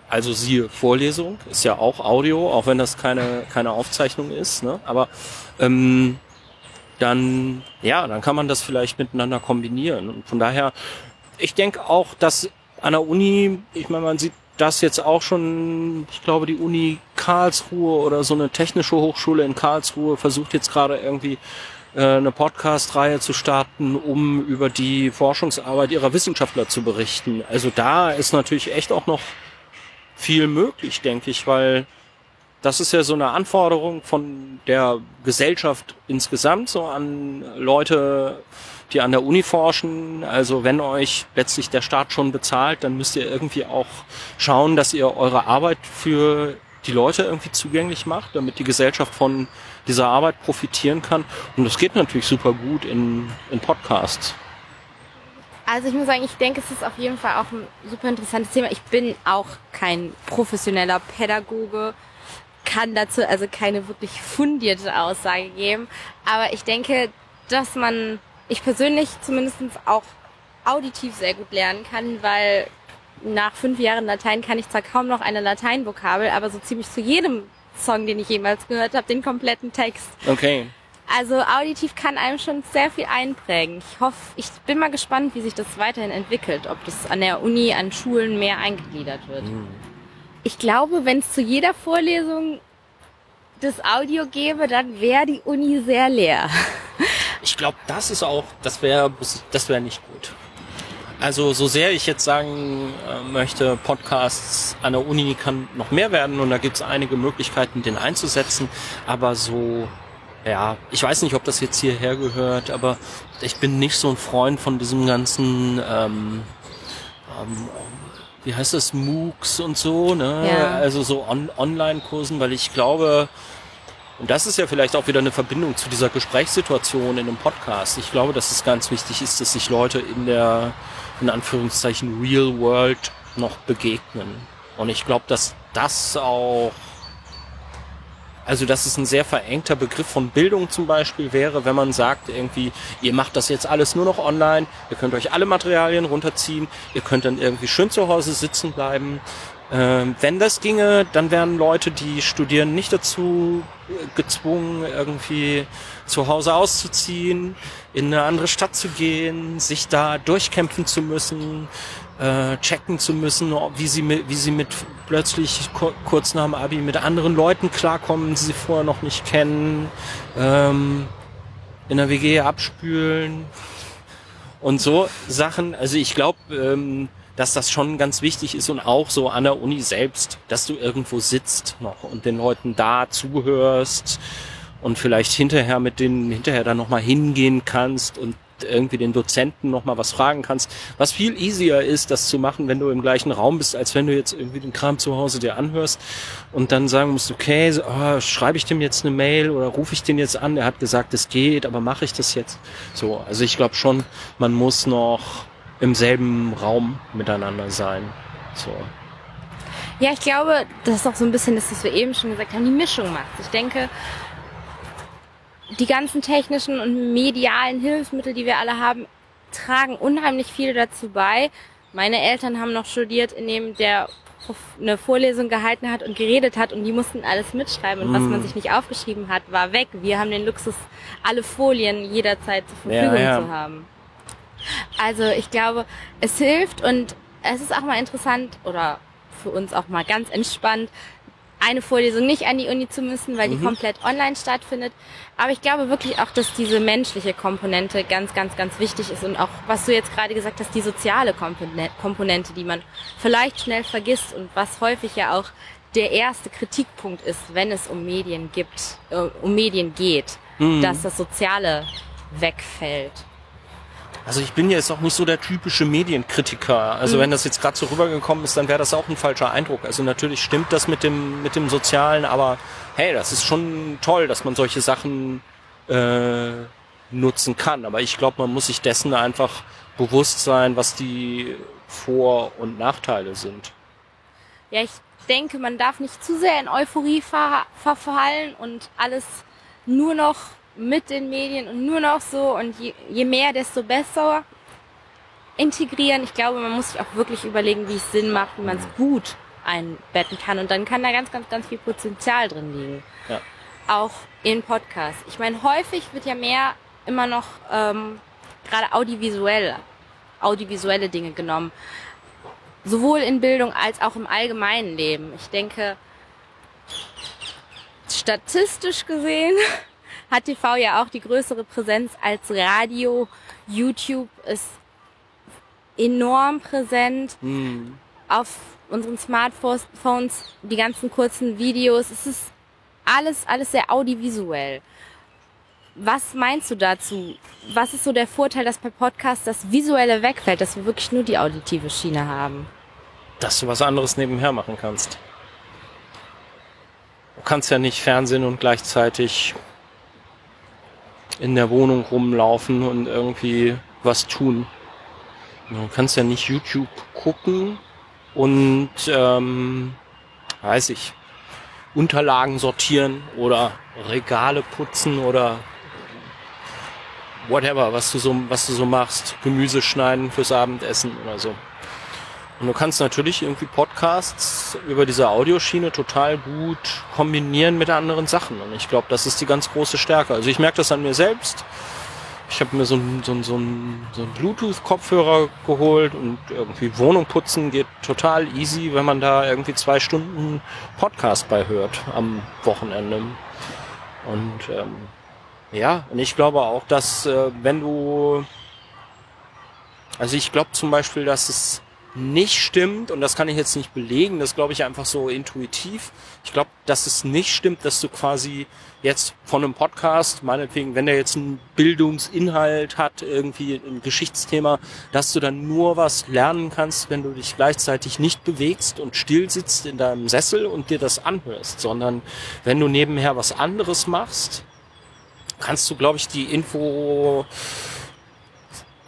Also siehe Vorlesung, ist ja auch Audio, auch wenn das keine, keine Aufzeichnung ist. Ne? Aber ähm, dann, ja, dann kann man das vielleicht miteinander kombinieren. Und von daher, ich denke auch, dass an der Uni, ich meine, man sieht das jetzt auch schon, ich glaube, die Uni Karlsruhe oder so eine technische Hochschule in Karlsruhe versucht jetzt gerade irgendwie eine Podcast-Reihe zu starten, um über die Forschungsarbeit ihrer Wissenschaftler zu berichten. Also da ist natürlich echt auch noch viel möglich, denke ich, weil das ist ja so eine Anforderung von der Gesellschaft insgesamt, so an Leute, die an der Uni forschen. Also wenn euch letztlich der Staat schon bezahlt, dann müsst ihr irgendwie auch schauen, dass ihr eure Arbeit für die Leute irgendwie zugänglich macht, damit die Gesellschaft von dieser Arbeit profitieren kann. Und das geht natürlich super gut in, in Podcasts. Also ich muss sagen, ich denke, es ist auf jeden Fall auch ein super interessantes Thema. Ich bin auch kein professioneller Pädagoge, kann dazu also keine wirklich fundierte Aussage geben. Aber ich denke, dass man, ich persönlich zumindest auch auditiv sehr gut lernen kann, weil nach fünf Jahren Latein kann ich zwar kaum noch eine Lateinvokabel, aber so ziemlich zu jedem Song, den ich jemals gehört habe, den kompletten Text. Okay. Also auditiv kann einem schon sehr viel einprägen. Ich hoffe, ich bin mal gespannt, wie sich das weiterhin entwickelt, ob das an der Uni, an Schulen mehr eingegliedert wird. Mhm. Ich glaube, wenn es zu jeder Vorlesung das Audio gäbe, dann wäre die Uni sehr leer. Ich glaube, das ist auch, das wäre, das wäre nicht gut. Also so sehr ich jetzt sagen äh, möchte, Podcasts an der Uni kann noch mehr werden und da gibt es einige Möglichkeiten, den einzusetzen, aber so ja, ich weiß nicht, ob das jetzt hierher gehört, aber ich bin nicht so ein Freund von diesem ganzen, ähm, ähm, wie heißt das, MOOCs und so, ne? Ja. Also so On Online-Kursen, weil ich glaube, und das ist ja vielleicht auch wieder eine Verbindung zu dieser Gesprächssituation in einem Podcast. Ich glaube, dass es ganz wichtig ist, dass sich Leute in der, in Anführungszeichen, Real World noch begegnen. Und ich glaube, dass das auch also dass es ein sehr verengter Begriff von Bildung zum Beispiel wäre, wenn man sagt irgendwie, ihr macht das jetzt alles nur noch online, ihr könnt euch alle Materialien runterziehen, ihr könnt dann irgendwie schön zu Hause sitzen bleiben. Ähm, wenn das ginge, dann wären Leute, die studieren, nicht dazu gezwungen, irgendwie zu Hause auszuziehen, in eine andere Stadt zu gehen, sich da durchkämpfen zu müssen, äh, checken zu müssen, wie sie mit, wie sie mit plötzlich kurz nach dem Abi mit anderen Leuten klarkommen, die sie vorher noch nicht kennen, ähm, in der WG abspülen und so Sachen. Also ich glaube, ähm, dass das schon ganz wichtig ist und auch so an der Uni selbst, dass du irgendwo sitzt noch und den Leuten da zuhörst und vielleicht hinterher mit denen hinterher dann nochmal hingehen kannst und irgendwie den Dozenten noch mal was fragen kannst. Was viel easier ist, das zu machen, wenn du im gleichen Raum bist, als wenn du jetzt irgendwie den Kram zu Hause dir anhörst und dann sagen musst, okay, oh, schreibe ich dem jetzt eine Mail oder rufe ich den jetzt an? Er hat gesagt, es geht, aber mache ich das jetzt? So, also ich glaube schon, man muss noch im selben Raum miteinander sein. So. Ja, ich glaube, das ist auch so ein bisschen das, was wir eben schon gesagt haben, die Mischung macht. Ich denke, die ganzen technischen und medialen Hilfsmittel, die wir alle haben, tragen unheimlich viel dazu bei. Meine Eltern haben noch studiert, in dem der eine Vorlesung gehalten hat und geredet hat und die mussten alles mitschreiben und mm. was man sich nicht aufgeschrieben hat, war weg. Wir haben den Luxus, alle Folien jederzeit zur Verfügung ja, ja. zu haben. Also ich glaube, es hilft und es ist auch mal interessant oder für uns auch mal ganz entspannt, eine Vorlesung nicht an die Uni zu müssen, weil die mhm. komplett online stattfindet. Aber ich glaube wirklich auch, dass diese menschliche Komponente ganz, ganz, ganz wichtig ist und auch, was du jetzt gerade gesagt hast, die soziale Komponente, die man vielleicht schnell vergisst und was häufig ja auch der erste Kritikpunkt ist, wenn es um Medien gibt, äh, um Medien geht, mhm. dass das Soziale wegfällt. Also ich bin jetzt auch nicht so der typische Medienkritiker. Also mhm. wenn das jetzt gerade so rübergekommen ist, dann wäre das auch ein falscher Eindruck. Also natürlich stimmt das mit dem mit dem Sozialen, aber hey, das ist schon toll, dass man solche Sachen äh, nutzen kann. Aber ich glaube, man muss sich dessen einfach bewusst sein, was die Vor- und Nachteile sind. Ja, ich denke, man darf nicht zu sehr in Euphorie ver verfallen und alles nur noch mit den Medien und nur noch so und je, je mehr, desto besser integrieren. Ich glaube, man muss sich auch wirklich überlegen, wie es Sinn macht, wie man es gut einbetten kann. Und dann kann da ganz, ganz, ganz viel Potenzial drin liegen. Ja. Auch in Podcasts. Ich meine, häufig wird ja mehr immer noch ähm, gerade audiovisuell, audiovisuelle Dinge genommen. Sowohl in Bildung als auch im allgemeinen Leben. Ich denke, statistisch gesehen hat TV ja auch die größere Präsenz als Radio. YouTube ist enorm präsent. Mhm. Auf unseren Smartphones, die ganzen kurzen Videos. Es ist alles, alles sehr audiovisuell. Was meinst du dazu? Was ist so der Vorteil, dass bei Podcasts das Visuelle wegfällt, dass wir wirklich nur die auditive Schiene haben? Dass du was anderes nebenher machen kannst. Du kannst ja nicht Fernsehen und gleichzeitig in der Wohnung rumlaufen und irgendwie was tun. Du kannst ja nicht YouTube gucken und ähm, weiß ich, Unterlagen sortieren oder Regale putzen oder whatever, was du so, was du so machst, Gemüse schneiden fürs Abendessen oder so. Und du kannst natürlich irgendwie Podcasts über diese Audioschiene total gut kombinieren mit anderen Sachen. Und ich glaube, das ist die ganz große Stärke. Also ich merke das an mir selbst. Ich habe mir so einen so so ein, so ein Bluetooth-Kopfhörer geholt und irgendwie Wohnung putzen geht total easy, wenn man da irgendwie zwei Stunden Podcast bei hört am Wochenende. Und ähm, ja, und ich glaube auch, dass äh, wenn du, also ich glaube zum Beispiel, dass es nicht stimmt, und das kann ich jetzt nicht belegen, das glaube ich einfach so intuitiv. Ich glaube, dass es nicht stimmt, dass du quasi jetzt von einem Podcast, meinetwegen, wenn der jetzt einen Bildungsinhalt hat, irgendwie ein Geschichtsthema, dass du dann nur was lernen kannst, wenn du dich gleichzeitig nicht bewegst und still sitzt in deinem Sessel und dir das anhörst, sondern wenn du nebenher was anderes machst, kannst du, glaube ich, die Info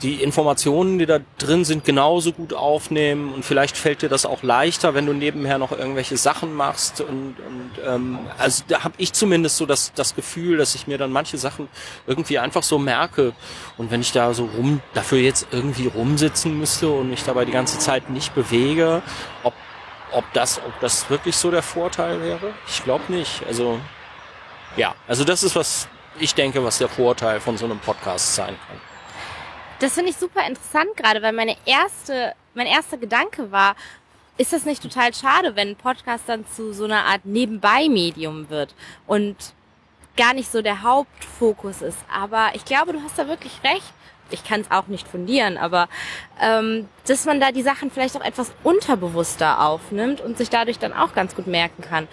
die Informationen, die da drin sind, genauso gut aufnehmen und vielleicht fällt dir das auch leichter, wenn du nebenher noch irgendwelche Sachen machst und, und ähm, also da habe ich zumindest so das, das Gefühl, dass ich mir dann manche Sachen irgendwie einfach so merke und wenn ich da so rum dafür jetzt irgendwie rumsitzen müsste und mich dabei die ganze Zeit nicht bewege, ob ob das ob das wirklich so der Vorteil wäre? Ich glaube nicht. Also ja, also das ist was ich denke, was der Vorteil von so einem Podcast sein kann. Das finde ich super interessant gerade, weil meine erste, mein erster Gedanke war, ist das nicht total schade, wenn ein Podcast dann zu so einer Art Nebenbei-Medium wird und gar nicht so der Hauptfokus ist. Aber ich glaube, du hast da wirklich recht. Ich kann es auch nicht fundieren, aber ähm, dass man da die Sachen vielleicht auch etwas unterbewusster aufnimmt und sich dadurch dann auch ganz gut merken kann,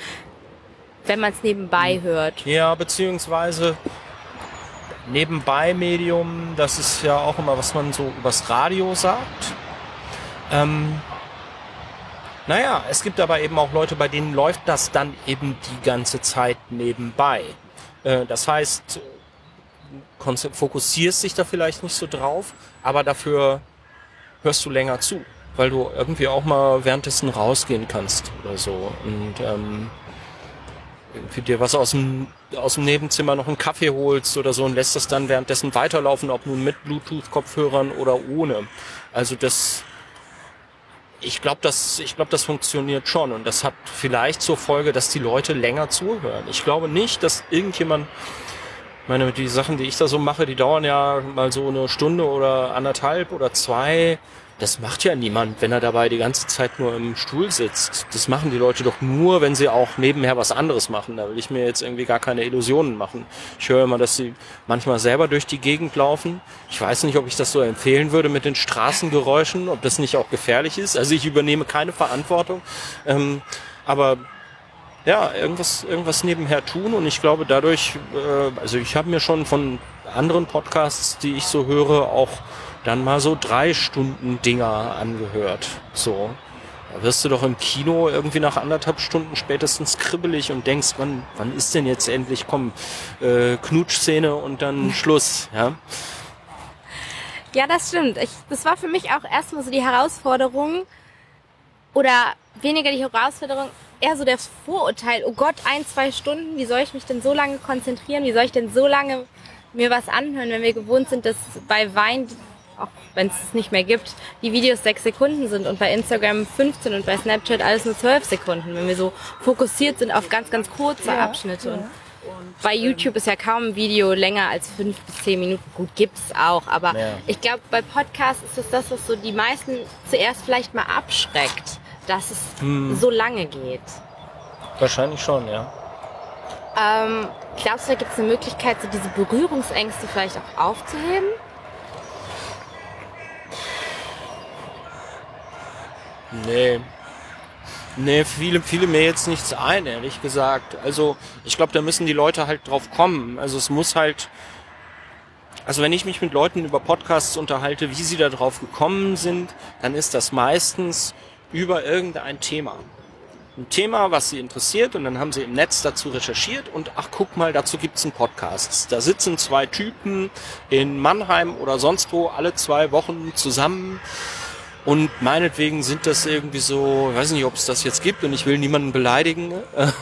wenn man es nebenbei hört. Ja, beziehungsweise nebenbei Medium, das ist ja auch immer, was man so übers Radio sagt. Ähm, naja, es gibt aber eben auch Leute, bei denen läuft das dann eben die ganze Zeit nebenbei. Äh, das heißt, fokussierst dich da vielleicht nicht so drauf, aber dafür hörst du länger zu, weil du irgendwie auch mal währenddessen rausgehen kannst oder so. Und ähm, irgendwie dir was aus dem, aus dem Nebenzimmer noch einen Kaffee holst oder so und lässt das dann währenddessen weiterlaufen, ob nun mit Bluetooth-Kopfhörern oder ohne. Also das, ich glaube, das, ich das funktioniert schon und das hat vielleicht zur Folge, dass die Leute länger zuhören. Ich glaube nicht, dass irgendjemand, meine, die Sachen, die ich da so mache, die dauern ja mal so eine Stunde oder anderthalb oder zwei das macht ja niemand, wenn er dabei die ganze Zeit nur im Stuhl sitzt. Das machen die Leute doch nur, wenn sie auch nebenher was anderes machen. Da will ich mir jetzt irgendwie gar keine Illusionen machen. Ich höre immer, dass sie manchmal selber durch die Gegend laufen. Ich weiß nicht, ob ich das so empfehlen würde mit den Straßengeräuschen, ob das nicht auch gefährlich ist. Also ich übernehme keine Verantwortung. Ähm, aber ja, irgendwas, irgendwas nebenher tun und ich glaube dadurch, äh, also ich habe mir schon von anderen Podcasts, die ich so höre, auch dann mal so drei Stunden Dinger angehört. So. Da wirst du doch im Kino irgendwie nach anderthalb Stunden spätestens kribbelig und denkst, wann, wann ist denn jetzt endlich, komm, äh, Knutschszene und dann Schluss, ja? Ja, das stimmt. Ich, das war für mich auch erstmal so die Herausforderung oder weniger die Herausforderung, eher so das Vorurteil, oh Gott, ein, zwei Stunden, wie soll ich mich denn so lange konzentrieren, wie soll ich denn so lange mir was anhören, wenn wir gewohnt sind, dass bei Wein auch wenn es es nicht mehr gibt, die Videos sechs Sekunden sind und bei Instagram 15 und bei Snapchat alles nur zwölf Sekunden, wenn wir so fokussiert sind auf ganz, ganz kurze ja, Abschnitte. Ja. Und bei YouTube ist ja kaum ein Video länger als fünf bis zehn Minuten. Gut, gibt's auch, aber ja. ich glaube, bei Podcasts ist es das, was so die meisten zuerst vielleicht mal abschreckt, dass es hm. so lange geht. Wahrscheinlich schon, ja. Ähm, glaubst du, da gibt es eine Möglichkeit, so diese Berührungsängste vielleicht auch aufzuheben? Nee. Nee, viele, viele mir jetzt nichts ein, ehrlich gesagt. Also, ich glaube, da müssen die Leute halt drauf kommen. Also, es muss halt, also wenn ich mich mit Leuten über Podcasts unterhalte, wie sie da drauf gekommen sind, dann ist das meistens über irgendein Thema. Ein Thema, was sie interessiert und dann haben sie im Netz dazu recherchiert und ach guck mal, dazu gibt's einen Podcast. Da sitzen zwei Typen in Mannheim oder sonst wo alle zwei Wochen zusammen und meinetwegen sind das irgendwie so, ich weiß nicht, ob es das jetzt gibt und ich will niemanden beleidigen.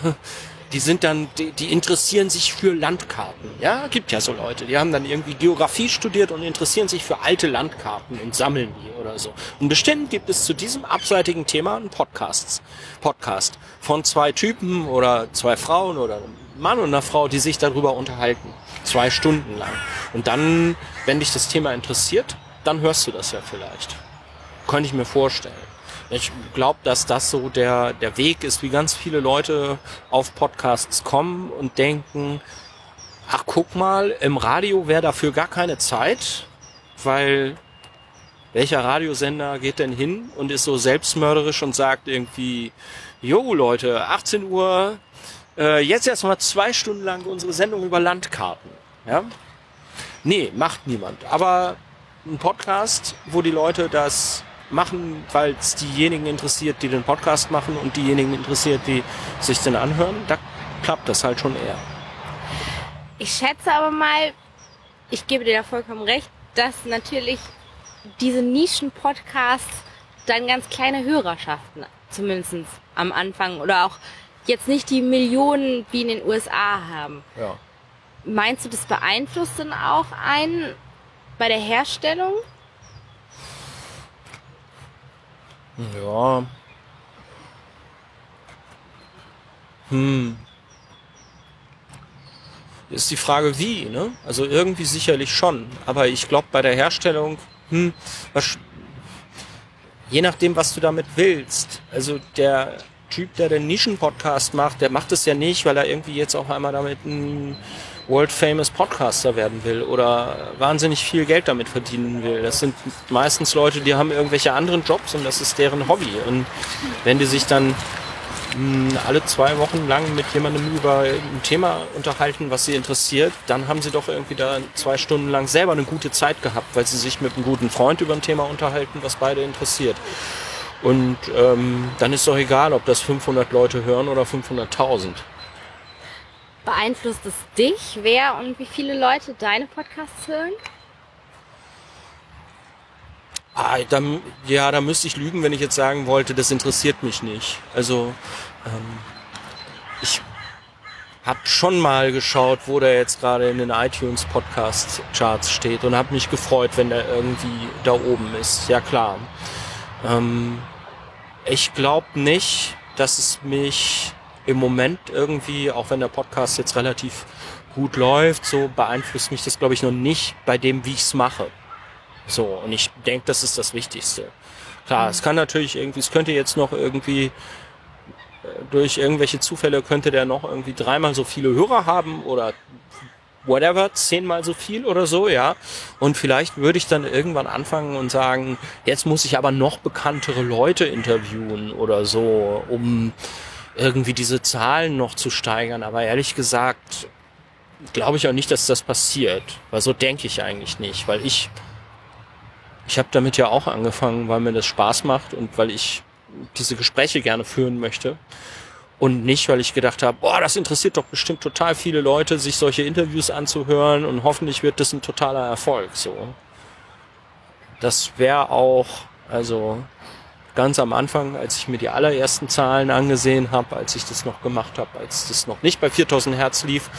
Die sind dann, die, die interessieren sich für Landkarten. Ja, gibt ja so Leute. Die haben dann irgendwie Geografie studiert und interessieren sich für alte Landkarten und sammeln die oder so. Und bestimmt gibt es zu diesem abseitigen Thema einen Podcast. Podcast von zwei Typen oder zwei Frauen oder einem Mann und einer Frau, die sich darüber unterhalten. Zwei Stunden lang. Und dann, wenn dich das Thema interessiert, dann hörst du das ja vielleicht. Könnte ich mir vorstellen. Ich glaube, dass das so der, der Weg ist, wie ganz viele Leute auf Podcasts kommen und denken, ach guck mal, im Radio wäre dafür gar keine Zeit, weil welcher Radiosender geht denn hin und ist so selbstmörderisch und sagt irgendwie, jo Leute, 18 Uhr, äh, jetzt erstmal zwei Stunden lang unsere Sendung über Landkarten. Ja? Nee, macht niemand. Aber ein Podcast, wo die Leute das machen, weil es diejenigen interessiert, die den Podcast machen und diejenigen interessiert, die sich den anhören, da klappt das halt schon eher. Ich schätze aber mal, ich gebe dir da vollkommen recht, dass natürlich diese Nischen-Podcasts dann ganz kleine Hörerschaften, zumindest am Anfang, oder auch jetzt nicht die Millionen wie in den USA haben. Ja. Meinst du, das beeinflusst dann auch einen bei der Herstellung? Ja. Hm. Ist die Frage wie, ne? Also irgendwie sicherlich schon. Aber ich glaube bei der Herstellung, hm, was, je nachdem, was du damit willst. Also der Typ, der den Nischen-Podcast macht, der macht es ja nicht, weil er irgendwie jetzt auch einmal damit ein World Famous Podcaster werden will oder wahnsinnig viel Geld damit verdienen will. Das sind meistens Leute, die haben irgendwelche anderen Jobs und das ist deren Hobby. Und wenn die sich dann mh, hm, alle zwei Wochen lang mit jemandem über ein Thema unterhalten, was sie interessiert, dann haben sie doch irgendwie da zwei Stunden lang selber eine gute Zeit gehabt, weil sie sich mit einem guten Freund über ein Thema unterhalten, was beide interessiert. Und ähm, dann ist doch egal, ob das 500 Leute hören oder 500.000. Beeinflusst es dich, wer und wie viele Leute deine Podcasts hören? Ah, dann, ja, da müsste ich lügen, wenn ich jetzt sagen wollte, das interessiert mich nicht. Also ähm, ich habe schon mal geschaut, wo der jetzt gerade in den iTunes Podcast Charts steht und habe mich gefreut, wenn der irgendwie da oben ist. Ja klar. Ähm, ich glaube nicht, dass es mich im Moment irgendwie, auch wenn der Podcast jetzt relativ gut läuft, so beeinflusst mich das, glaube ich, noch nicht bei dem, wie ich es mache. So, und ich denke, das ist das Wichtigste. Klar, mhm. es kann natürlich irgendwie, es könnte jetzt noch irgendwie äh, durch irgendwelche Zufälle könnte der noch irgendwie dreimal so viele Hörer haben oder whatever, zehnmal so viel oder so, ja. Und vielleicht würde ich dann irgendwann anfangen und sagen, jetzt muss ich aber noch bekanntere Leute interviewen oder so, um irgendwie diese Zahlen noch zu steigern. Aber ehrlich gesagt, glaube ich auch nicht, dass das passiert. Weil so denke ich eigentlich nicht. Weil ich ich habe damit ja auch angefangen, weil mir das Spaß macht und weil ich diese Gespräche gerne führen möchte. Und nicht, weil ich gedacht habe, boah, das interessiert doch bestimmt total viele Leute, sich solche Interviews anzuhören und hoffentlich wird das ein totaler Erfolg. So, das wäre auch, also ganz am Anfang, als ich mir die allerersten Zahlen angesehen habe, als ich das noch gemacht habe, als das noch nicht bei 4000 Hertz lief,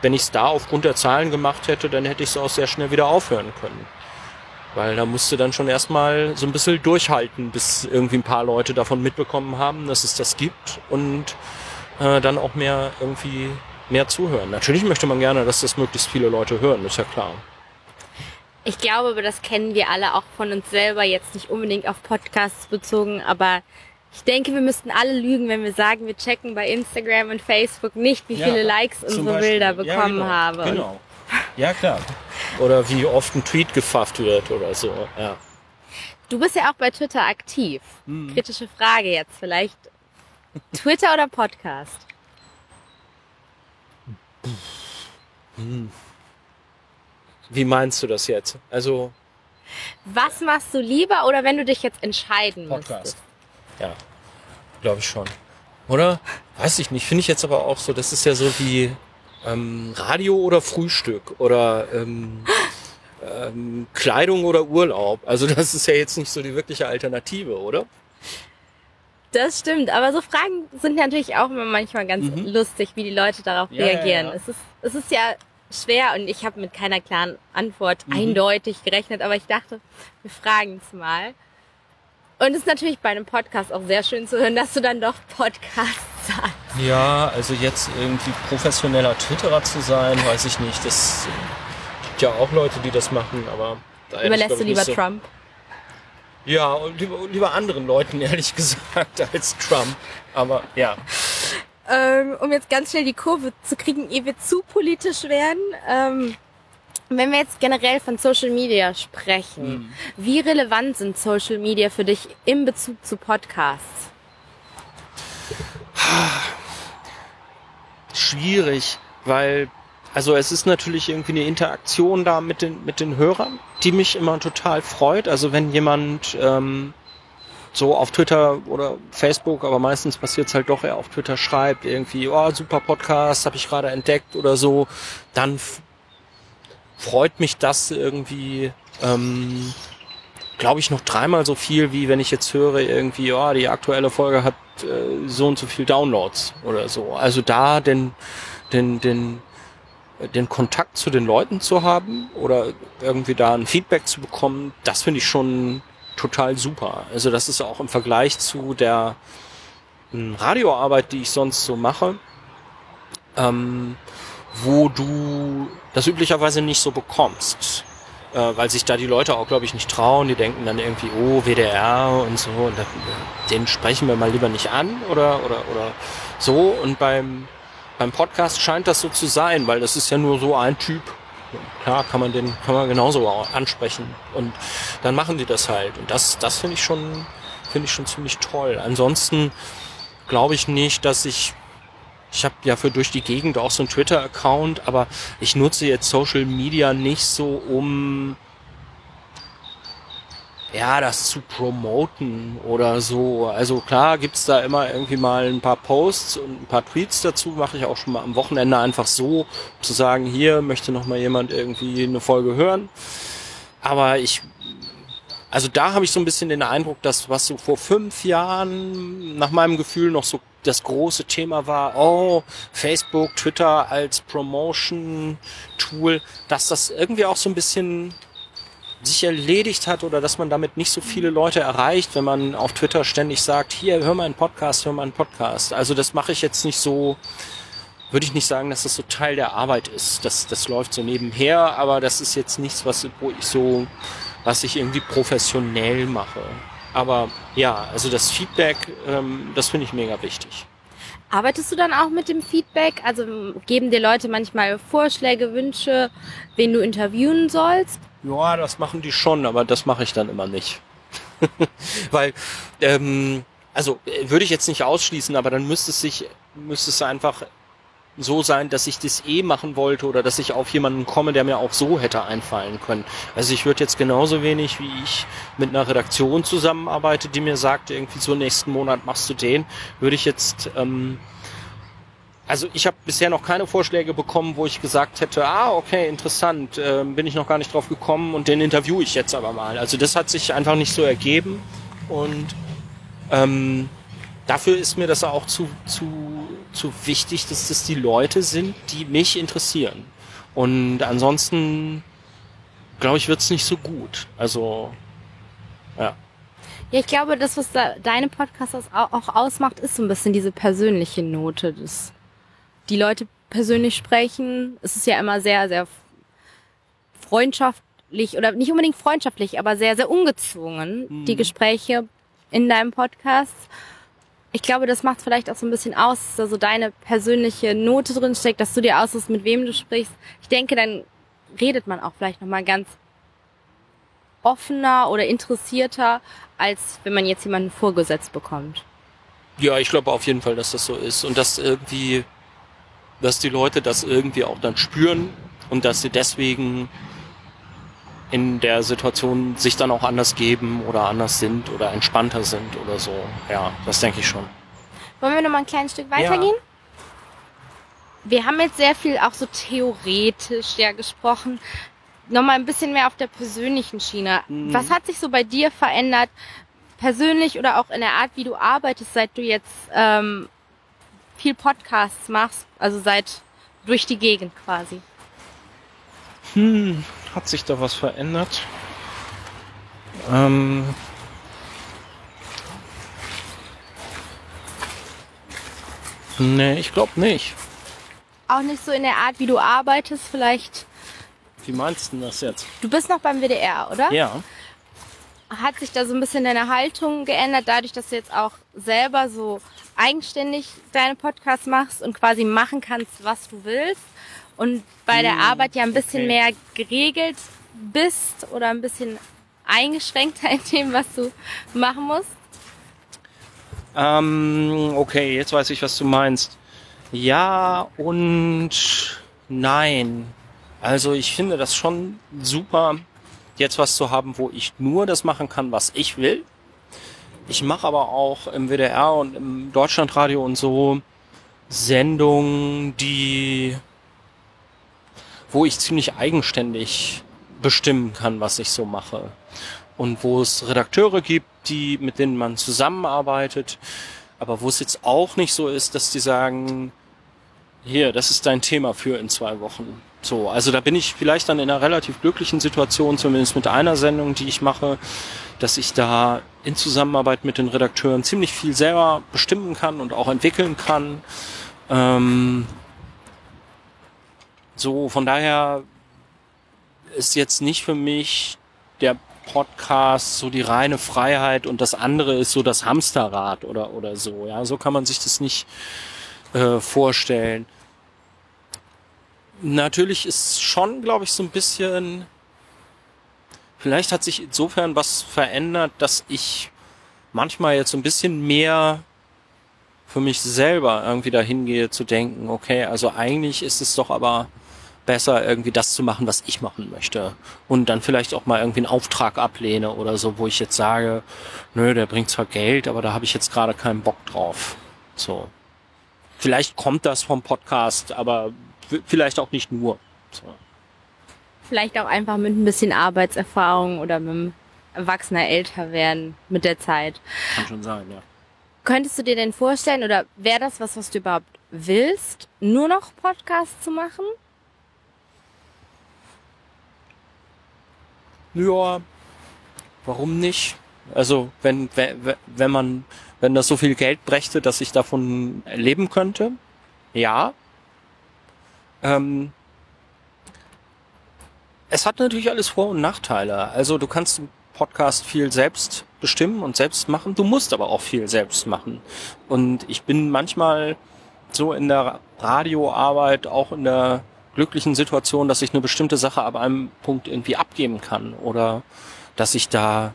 wenn ich es da aufgrund der Zahlen gemacht hätte, dann hätte ich es auch sehr schnell wieder aufhören können. Weil da musste dann schon erstmal so ein bisschen durchhalten, bis irgendwie ein paar Leute davon mitbekommen haben, dass es das gibt und äh, dann auch mehr irgendwie mehr zuhören. Natürlich möchte man gerne, dass das möglichst viele Leute hören, ist ja klar. Ich glaube, aber das kennen wir alle auch von uns selber, jetzt nicht unbedingt auf Podcasts bezogen, aber ich denke, wir müssten alle lügen, wenn wir sagen, wir checken bei Instagram und Facebook nicht, wie viele ja, Likes unsere Beispiel. Bilder bekommen ja, genau. haben. Genau. Ja, klar. Oder wie oft ein Tweet gefafft wird oder so, ja. Du bist ja auch bei Twitter aktiv. Hm. Kritische Frage jetzt vielleicht. Twitter oder Podcast? Hm. Wie meinst du das jetzt? Also. Was machst du lieber oder wenn du dich jetzt entscheiden Podcast. müsstest? Ja, glaube ich schon. Oder? Weiß ich nicht. Finde ich jetzt aber auch so. Das ist ja so wie ähm, Radio oder Frühstück oder ähm, ähm, Kleidung oder Urlaub. Also das ist ja jetzt nicht so die wirkliche Alternative, oder? Das stimmt, aber so Fragen sind natürlich auch immer manchmal ganz mhm. lustig, wie die Leute darauf ja, reagieren. Ja, ja. Es, ist, es ist ja schwer und ich habe mit keiner klaren Antwort mhm. eindeutig gerechnet, aber ich dachte, wir fragen es mal. Und es ist natürlich bei einem Podcast auch sehr schön zu hören, dass du dann doch Podcast sagst. Ja, also jetzt irgendwie professioneller Twitterer zu sein, weiß ich nicht. Das gibt ja auch Leute, die das machen, aber da Überlässt du lieber so. Trump? Ja, lieber, lieber anderen Leuten, ehrlich gesagt, als Trump. Aber ja ähm, um jetzt ganz schnell die Kurve zu kriegen, ihr wird zu politisch werden. Ähm, wenn wir jetzt generell von Social Media sprechen, mhm. wie relevant sind Social Media für dich in Bezug zu Podcasts? Schwierig, weil also es ist natürlich irgendwie eine Interaktion da mit den mit den Hörern, die mich immer total freut. Also wenn jemand ähm, so auf Twitter oder Facebook, aber meistens passiert es halt doch eher auf Twitter, schreibt irgendwie, oh, super Podcast, habe ich gerade entdeckt oder so, dann freut mich das irgendwie, ähm, glaube ich, noch dreimal so viel, wie wenn ich jetzt höre, irgendwie, oh, die aktuelle Folge hat äh, so und so viel Downloads oder so. Also da den, den, den, den Kontakt zu den Leuten zu haben oder irgendwie da ein Feedback zu bekommen, das finde ich schon total super. Also das ist auch im Vergleich zu der hm, Radioarbeit, die ich sonst so mache, ähm, wo du das üblicherweise nicht so bekommst. Äh, weil sich da die Leute auch, glaube ich, nicht trauen. Die denken dann irgendwie, oh, WDR und so. Und da, den sprechen wir mal lieber nicht an oder, oder, oder so. Und beim, beim Podcast scheint das so zu sein, weil das ist ja nur so ein Typ klar kann man den kann man genauso ansprechen und dann machen die das halt und das das finde ich schon finde ich schon ziemlich toll. Ansonsten glaube ich nicht, dass ich ich habe ja für durch die Gegend auch so einen Twitter-Account, aber ich nutze jetzt Social Media nicht so, um ja, das zu promoten oder so. Also klar gibt's da immer irgendwie mal ein paar Posts und ein paar Tweets dazu, mache ich auch schon mal am Wochenende einfach so, zu sagen, hier möchte noch mal jemand irgendwie eine Folge hören. Aber ich, also da habe ich so ein bisschen den Eindruck, dass was so vor fünf Jahren nach meinem Gefühl noch so das große Thema war, oh, Facebook, Twitter als Promotion-Tool, dass das irgendwie auch so ein bisschen sich erledigt hat oder dass man damit nicht so viele Leute erreicht, wenn man auf Twitter ständig sagt, hier, hör mal einen Podcast, hör mal einen Podcast. Also das mache ich jetzt nicht so, würde ich nicht sagen, dass das so Teil der Arbeit ist. Das, das läuft so nebenher, aber das ist jetzt nichts, was, wo ich so, was ich irgendwie professionell mache. Aber ja, also das Feedback, ähm, das finde ich mega wichtig. Arbeitest du dann auch mit dem Feedback? Also geben dir Leute manchmal Vorschläge, Wünsche, wen du interviewen sollst? Ja, das machen die schon, aber das mache ich dann immer nicht. Weil, ähm, also äh, würde ich jetzt nicht ausschließen, aber dann müsste es sich, müsste es einfach so sein, dass ich das eh machen wollte oder dass ich auf jemanden komme, der mir auch so hätte einfallen können. Also ich würde jetzt genauso wenig, wie ich mit einer Redaktion zusammenarbeite, die mir sagt, irgendwie so nächsten Monat machst du den, würde ich jetzt ähm, also ich habe bisher noch keine Vorschläge bekommen, wo ich gesagt hätte, ah, okay, interessant, äh, bin ich noch gar nicht drauf gekommen und den interviewe ich jetzt aber mal. Also das hat sich einfach nicht so ergeben und ähm, dafür ist mir das auch zu, zu, zu wichtig, dass das die Leute sind, die mich interessieren. Und ansonsten, glaube ich, wird's nicht so gut. Also, ja. Ja, ich glaube, das, was da deine Podcasts auch ausmacht, ist so ein bisschen diese persönliche Note. Das, die Leute persönlich sprechen. Es ist ja immer sehr, sehr freundschaftlich oder nicht unbedingt freundschaftlich, aber sehr, sehr ungezwungen, mhm. die Gespräche in deinem Podcast ich glaube, das macht vielleicht auch so ein bisschen aus, dass da so deine persönliche Note drin steckt, dass du dir aussuchst, mit wem du sprichst. Ich denke, dann redet man auch vielleicht nochmal ganz offener oder interessierter, als wenn man jetzt jemanden vorgesetzt bekommt. Ja, ich glaube auf jeden Fall, dass das so ist und dass irgendwie, dass die Leute das irgendwie auch dann spüren und dass sie deswegen in der Situation sich dann auch anders geben oder anders sind oder entspannter sind oder so. Ja, das denke ich schon. Wollen wir noch mal ein kleines Stück weitergehen? Ja. Wir haben jetzt sehr viel auch so theoretisch ja gesprochen. Nochmal ein bisschen mehr auf der persönlichen Schiene. Mhm. Was hat sich so bei dir verändert, persönlich oder auch in der Art, wie du arbeitest, seit du jetzt ähm, viel Podcasts machst, also seit durch die Gegend quasi? Hm, hat sich da was verändert? Ähm nee, ich glaube nicht. Auch nicht so in der Art, wie du arbeitest, vielleicht. Wie meinst du das jetzt? Du bist noch beim WDR, oder? Ja. Hat sich da so ein bisschen deine Haltung geändert, dadurch, dass du jetzt auch selber so eigenständig deine Podcasts machst und quasi machen kannst, was du willst? Und bei der hm, Arbeit ja ein bisschen okay. mehr geregelt bist oder ein bisschen eingeschränkter in dem, was du machen musst? Ähm, okay, jetzt weiß ich, was du meinst. Ja und nein. Also ich finde das schon super, jetzt was zu haben, wo ich nur das machen kann, was ich will. Ich mache aber auch im WDR und im Deutschlandradio und so Sendungen, die wo ich ziemlich eigenständig bestimmen kann, was ich so mache. Und wo es Redakteure gibt, die, mit denen man zusammenarbeitet, aber wo es jetzt auch nicht so ist, dass die sagen, hier, das ist dein Thema für in zwei Wochen. So, also da bin ich vielleicht dann in einer relativ glücklichen Situation, zumindest mit einer Sendung, die ich mache, dass ich da in Zusammenarbeit mit den Redakteuren ziemlich viel selber bestimmen kann und auch entwickeln kann. Ähm, so, von daher ist jetzt nicht für mich der Podcast so die reine Freiheit und das andere ist so das Hamsterrad oder, oder so. Ja, so kann man sich das nicht äh, vorstellen. Natürlich ist schon, glaube ich, so ein bisschen, vielleicht hat sich insofern was verändert, dass ich manchmal jetzt so ein bisschen mehr für mich selber irgendwie dahin gehe zu denken, okay, also eigentlich ist es doch aber besser, irgendwie das zu machen, was ich machen möchte. Und dann vielleicht auch mal irgendwie einen Auftrag ablehne oder so, wo ich jetzt sage, nö, der bringt zwar Geld, aber da habe ich jetzt gerade keinen Bock drauf. So. Vielleicht kommt das vom Podcast, aber vielleicht auch nicht nur. So. Vielleicht auch einfach mit ein bisschen Arbeitserfahrung oder mit einem erwachsener älter werden mit der Zeit. Kann schon sein, ja. Könntest du dir denn vorstellen oder wäre das was, was du überhaupt willst, nur noch Podcasts zu machen? Ja, warum nicht? Also wenn, wenn man, wenn das so viel Geld brächte, dass ich davon leben könnte, ja. Ähm, es hat natürlich alles Vor- und Nachteile. Also du kannst im Podcast viel selbst bestimmen und selbst machen. Du musst aber auch viel selbst machen. Und ich bin manchmal so in der Radioarbeit, auch in der glücklichen Situation, dass ich eine bestimmte Sache ab einem Punkt irgendwie abgeben kann oder dass ich da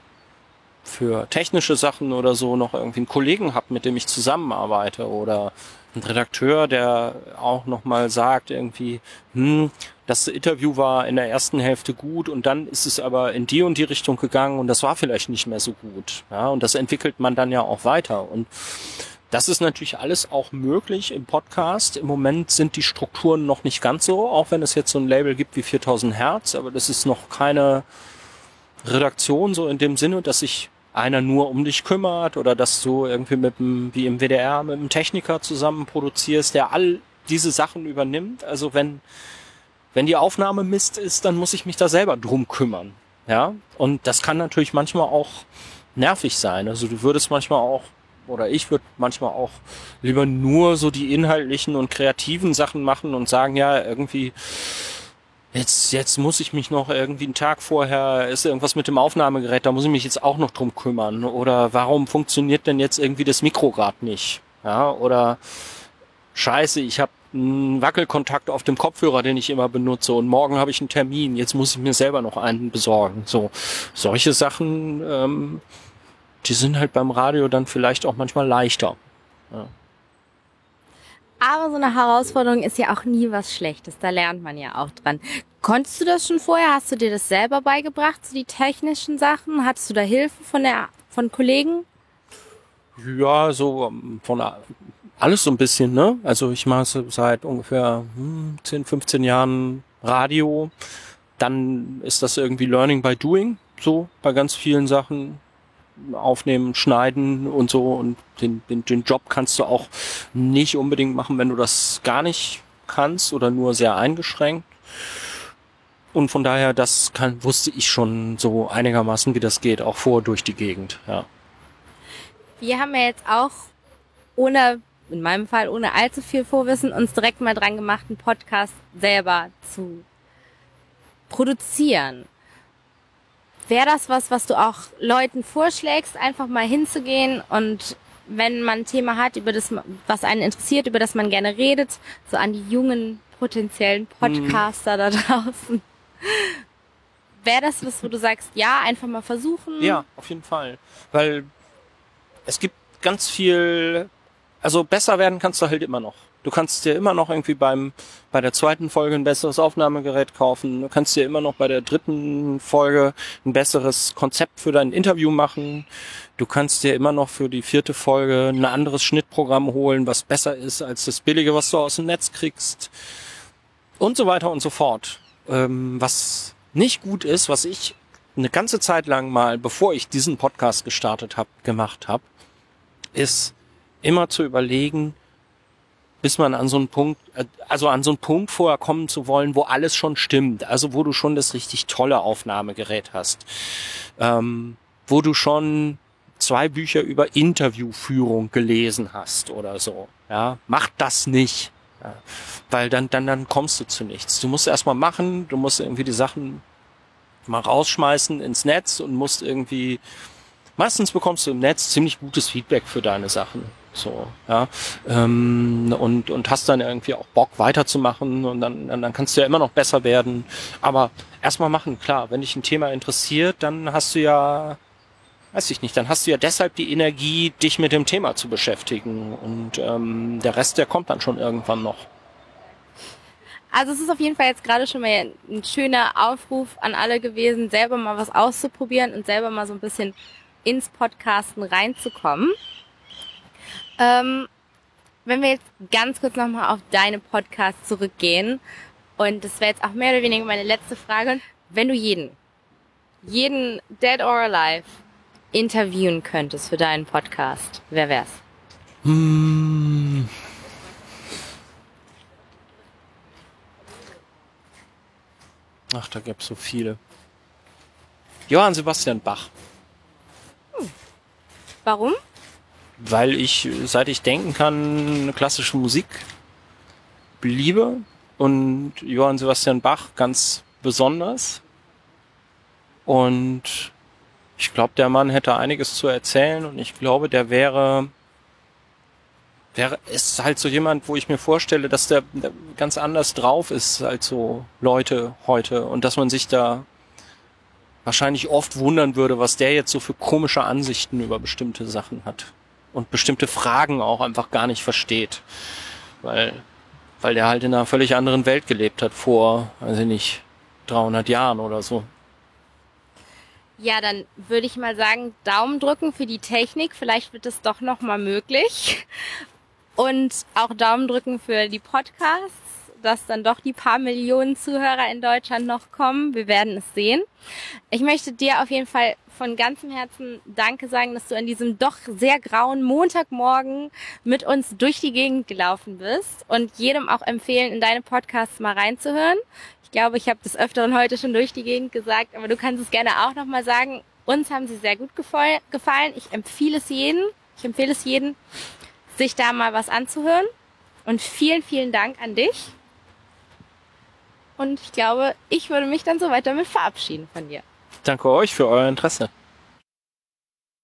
für technische Sachen oder so noch irgendwie einen Kollegen habe, mit dem ich zusammenarbeite oder einen Redakteur, der auch nochmal sagt irgendwie, hm, das Interview war in der ersten Hälfte gut und dann ist es aber in die und die Richtung gegangen und das war vielleicht nicht mehr so gut. Ja, und das entwickelt man dann ja auch weiter und das ist natürlich alles auch möglich im Podcast. Im Moment sind die Strukturen noch nicht ganz so, auch wenn es jetzt so ein Label gibt wie 4000 Hertz, aber das ist noch keine Redaktion so in dem Sinne, dass sich einer nur um dich kümmert oder dass du irgendwie mit dem, wie im WDR, mit einem Techniker zusammen produzierst, der all diese Sachen übernimmt. Also wenn, wenn die Aufnahme Mist ist, dann muss ich mich da selber drum kümmern. Ja, und das kann natürlich manchmal auch nervig sein. Also du würdest manchmal auch oder ich würde manchmal auch lieber nur so die inhaltlichen und kreativen Sachen machen und sagen, ja, irgendwie, jetzt, jetzt muss ich mich noch irgendwie einen Tag vorher, ist irgendwas mit dem Aufnahmegerät, da muss ich mich jetzt auch noch drum kümmern. Oder warum funktioniert denn jetzt irgendwie das Mikro gerade nicht? Ja, oder scheiße, ich habe einen Wackelkontakt auf dem Kopfhörer, den ich immer benutze und morgen habe ich einen Termin, jetzt muss ich mir selber noch einen besorgen. So, solche Sachen, ähm, die sind halt beim Radio dann vielleicht auch manchmal leichter. Ja. Aber so eine Herausforderung ist ja auch nie was Schlechtes. Da lernt man ja auch dran. Konntest du das schon vorher? Hast du dir das selber beigebracht, so die technischen Sachen? Hattest du da Hilfe von der, von Kollegen? Ja, so ähm, von alles so ein bisschen, ne? Also ich mache seit ungefähr 10, hm, 15 Jahren Radio. Dann ist das irgendwie Learning by Doing, so bei ganz vielen Sachen aufnehmen, schneiden und so. Und den, den, den Job kannst du auch nicht unbedingt machen, wenn du das gar nicht kannst oder nur sehr eingeschränkt. Und von daher, das kann, wusste ich schon so einigermaßen, wie das geht, auch vor durch die Gegend, ja. Wir haben ja jetzt auch ohne, in meinem Fall ohne allzu viel Vorwissen, uns direkt mal dran gemacht, einen Podcast selber zu produzieren. Wäre das was, was du auch Leuten vorschlägst, einfach mal hinzugehen und wenn man ein Thema hat, über das, was einen interessiert, über das man gerne redet, so an die jungen potenziellen mhm. Podcaster mhm. da draußen. Wäre das was, wo du sagst, ja, einfach mal versuchen? Ja, auf jeden Fall. Weil es gibt ganz viel, also besser werden kannst du halt immer noch. Du kannst dir immer noch irgendwie beim, bei der zweiten Folge ein besseres Aufnahmegerät kaufen. Du kannst dir immer noch bei der dritten Folge ein besseres Konzept für dein Interview machen. Du kannst dir immer noch für die vierte Folge ein anderes Schnittprogramm holen, was besser ist als das billige, was du aus dem Netz kriegst. Und so weiter und so fort. Ähm, was nicht gut ist, was ich eine ganze Zeit lang mal, bevor ich diesen Podcast gestartet habe, gemacht habe, ist immer zu überlegen, bis man an so einen Punkt, äh, also an so einen Punkt vorher kommen zu wollen, wo alles schon stimmt, also wo du schon das richtig tolle Aufnahmegerät hast, ähm, wo du schon zwei Bücher über Interviewführung gelesen hast oder so. Ja, mach das nicht. Ja, weil dann, dann, dann kommst du zu nichts. Du musst erstmal machen, du musst irgendwie die Sachen mal rausschmeißen ins Netz und musst irgendwie, meistens bekommst du im Netz ziemlich gutes Feedback für deine Sachen. So, ja. Ähm, und, und hast dann irgendwie auch Bock weiterzumachen und dann, dann kannst du ja immer noch besser werden. Aber erstmal machen, klar, wenn dich ein Thema interessiert, dann hast du ja, weiß ich nicht, dann hast du ja deshalb die Energie, dich mit dem Thema zu beschäftigen. Und ähm, der Rest, der kommt dann schon irgendwann noch. Also es ist auf jeden Fall jetzt gerade schon mal ein schöner Aufruf an alle gewesen, selber mal was auszuprobieren und selber mal so ein bisschen ins Podcasten reinzukommen. Ähm, wenn wir jetzt ganz kurz nochmal auf deine Podcast zurückgehen, und das wäre jetzt auch mehr oder weniger meine letzte Frage, wenn du jeden, jeden Dead or Alive interviewen könntest für deinen Podcast, wer wär's? Hm. Ach, da gibt's so viele. Johann Sebastian Bach. Hm. Warum? Weil ich, seit ich denken kann, klassische Musik liebe. Und Johann Sebastian Bach ganz besonders. Und ich glaube, der Mann hätte einiges zu erzählen. Und ich glaube, der wäre, wäre, ist halt so jemand, wo ich mir vorstelle, dass der, der ganz anders drauf ist als so Leute heute. Und dass man sich da wahrscheinlich oft wundern würde, was der jetzt so für komische Ansichten über bestimmte Sachen hat und bestimmte Fragen auch einfach gar nicht versteht, weil weil der halt in einer völlig anderen Welt gelebt hat vor, weiß ich nicht, 300 Jahren oder so. Ja, dann würde ich mal sagen, Daumen drücken für die Technik. Vielleicht wird es doch noch mal möglich. Und auch Daumen drücken für die Podcasts, dass dann doch die paar Millionen Zuhörer in Deutschland noch kommen. Wir werden es sehen. Ich möchte dir auf jeden Fall von ganzem Herzen Danke sagen, dass du an diesem doch sehr grauen Montagmorgen mit uns durch die Gegend gelaufen bist und jedem auch empfehlen, in deine Podcasts mal reinzuhören. Ich glaube, ich habe das Öfteren heute schon durch die Gegend gesagt, aber du kannst es gerne auch nochmal sagen. Uns haben sie sehr gut gefallen. Ich empfehle es jedem, ich empfehle es jedem, sich da mal was anzuhören. Und vielen, vielen Dank an dich. Und ich glaube, ich würde mich dann soweit damit verabschieden von dir. Danke euch für euer Interesse.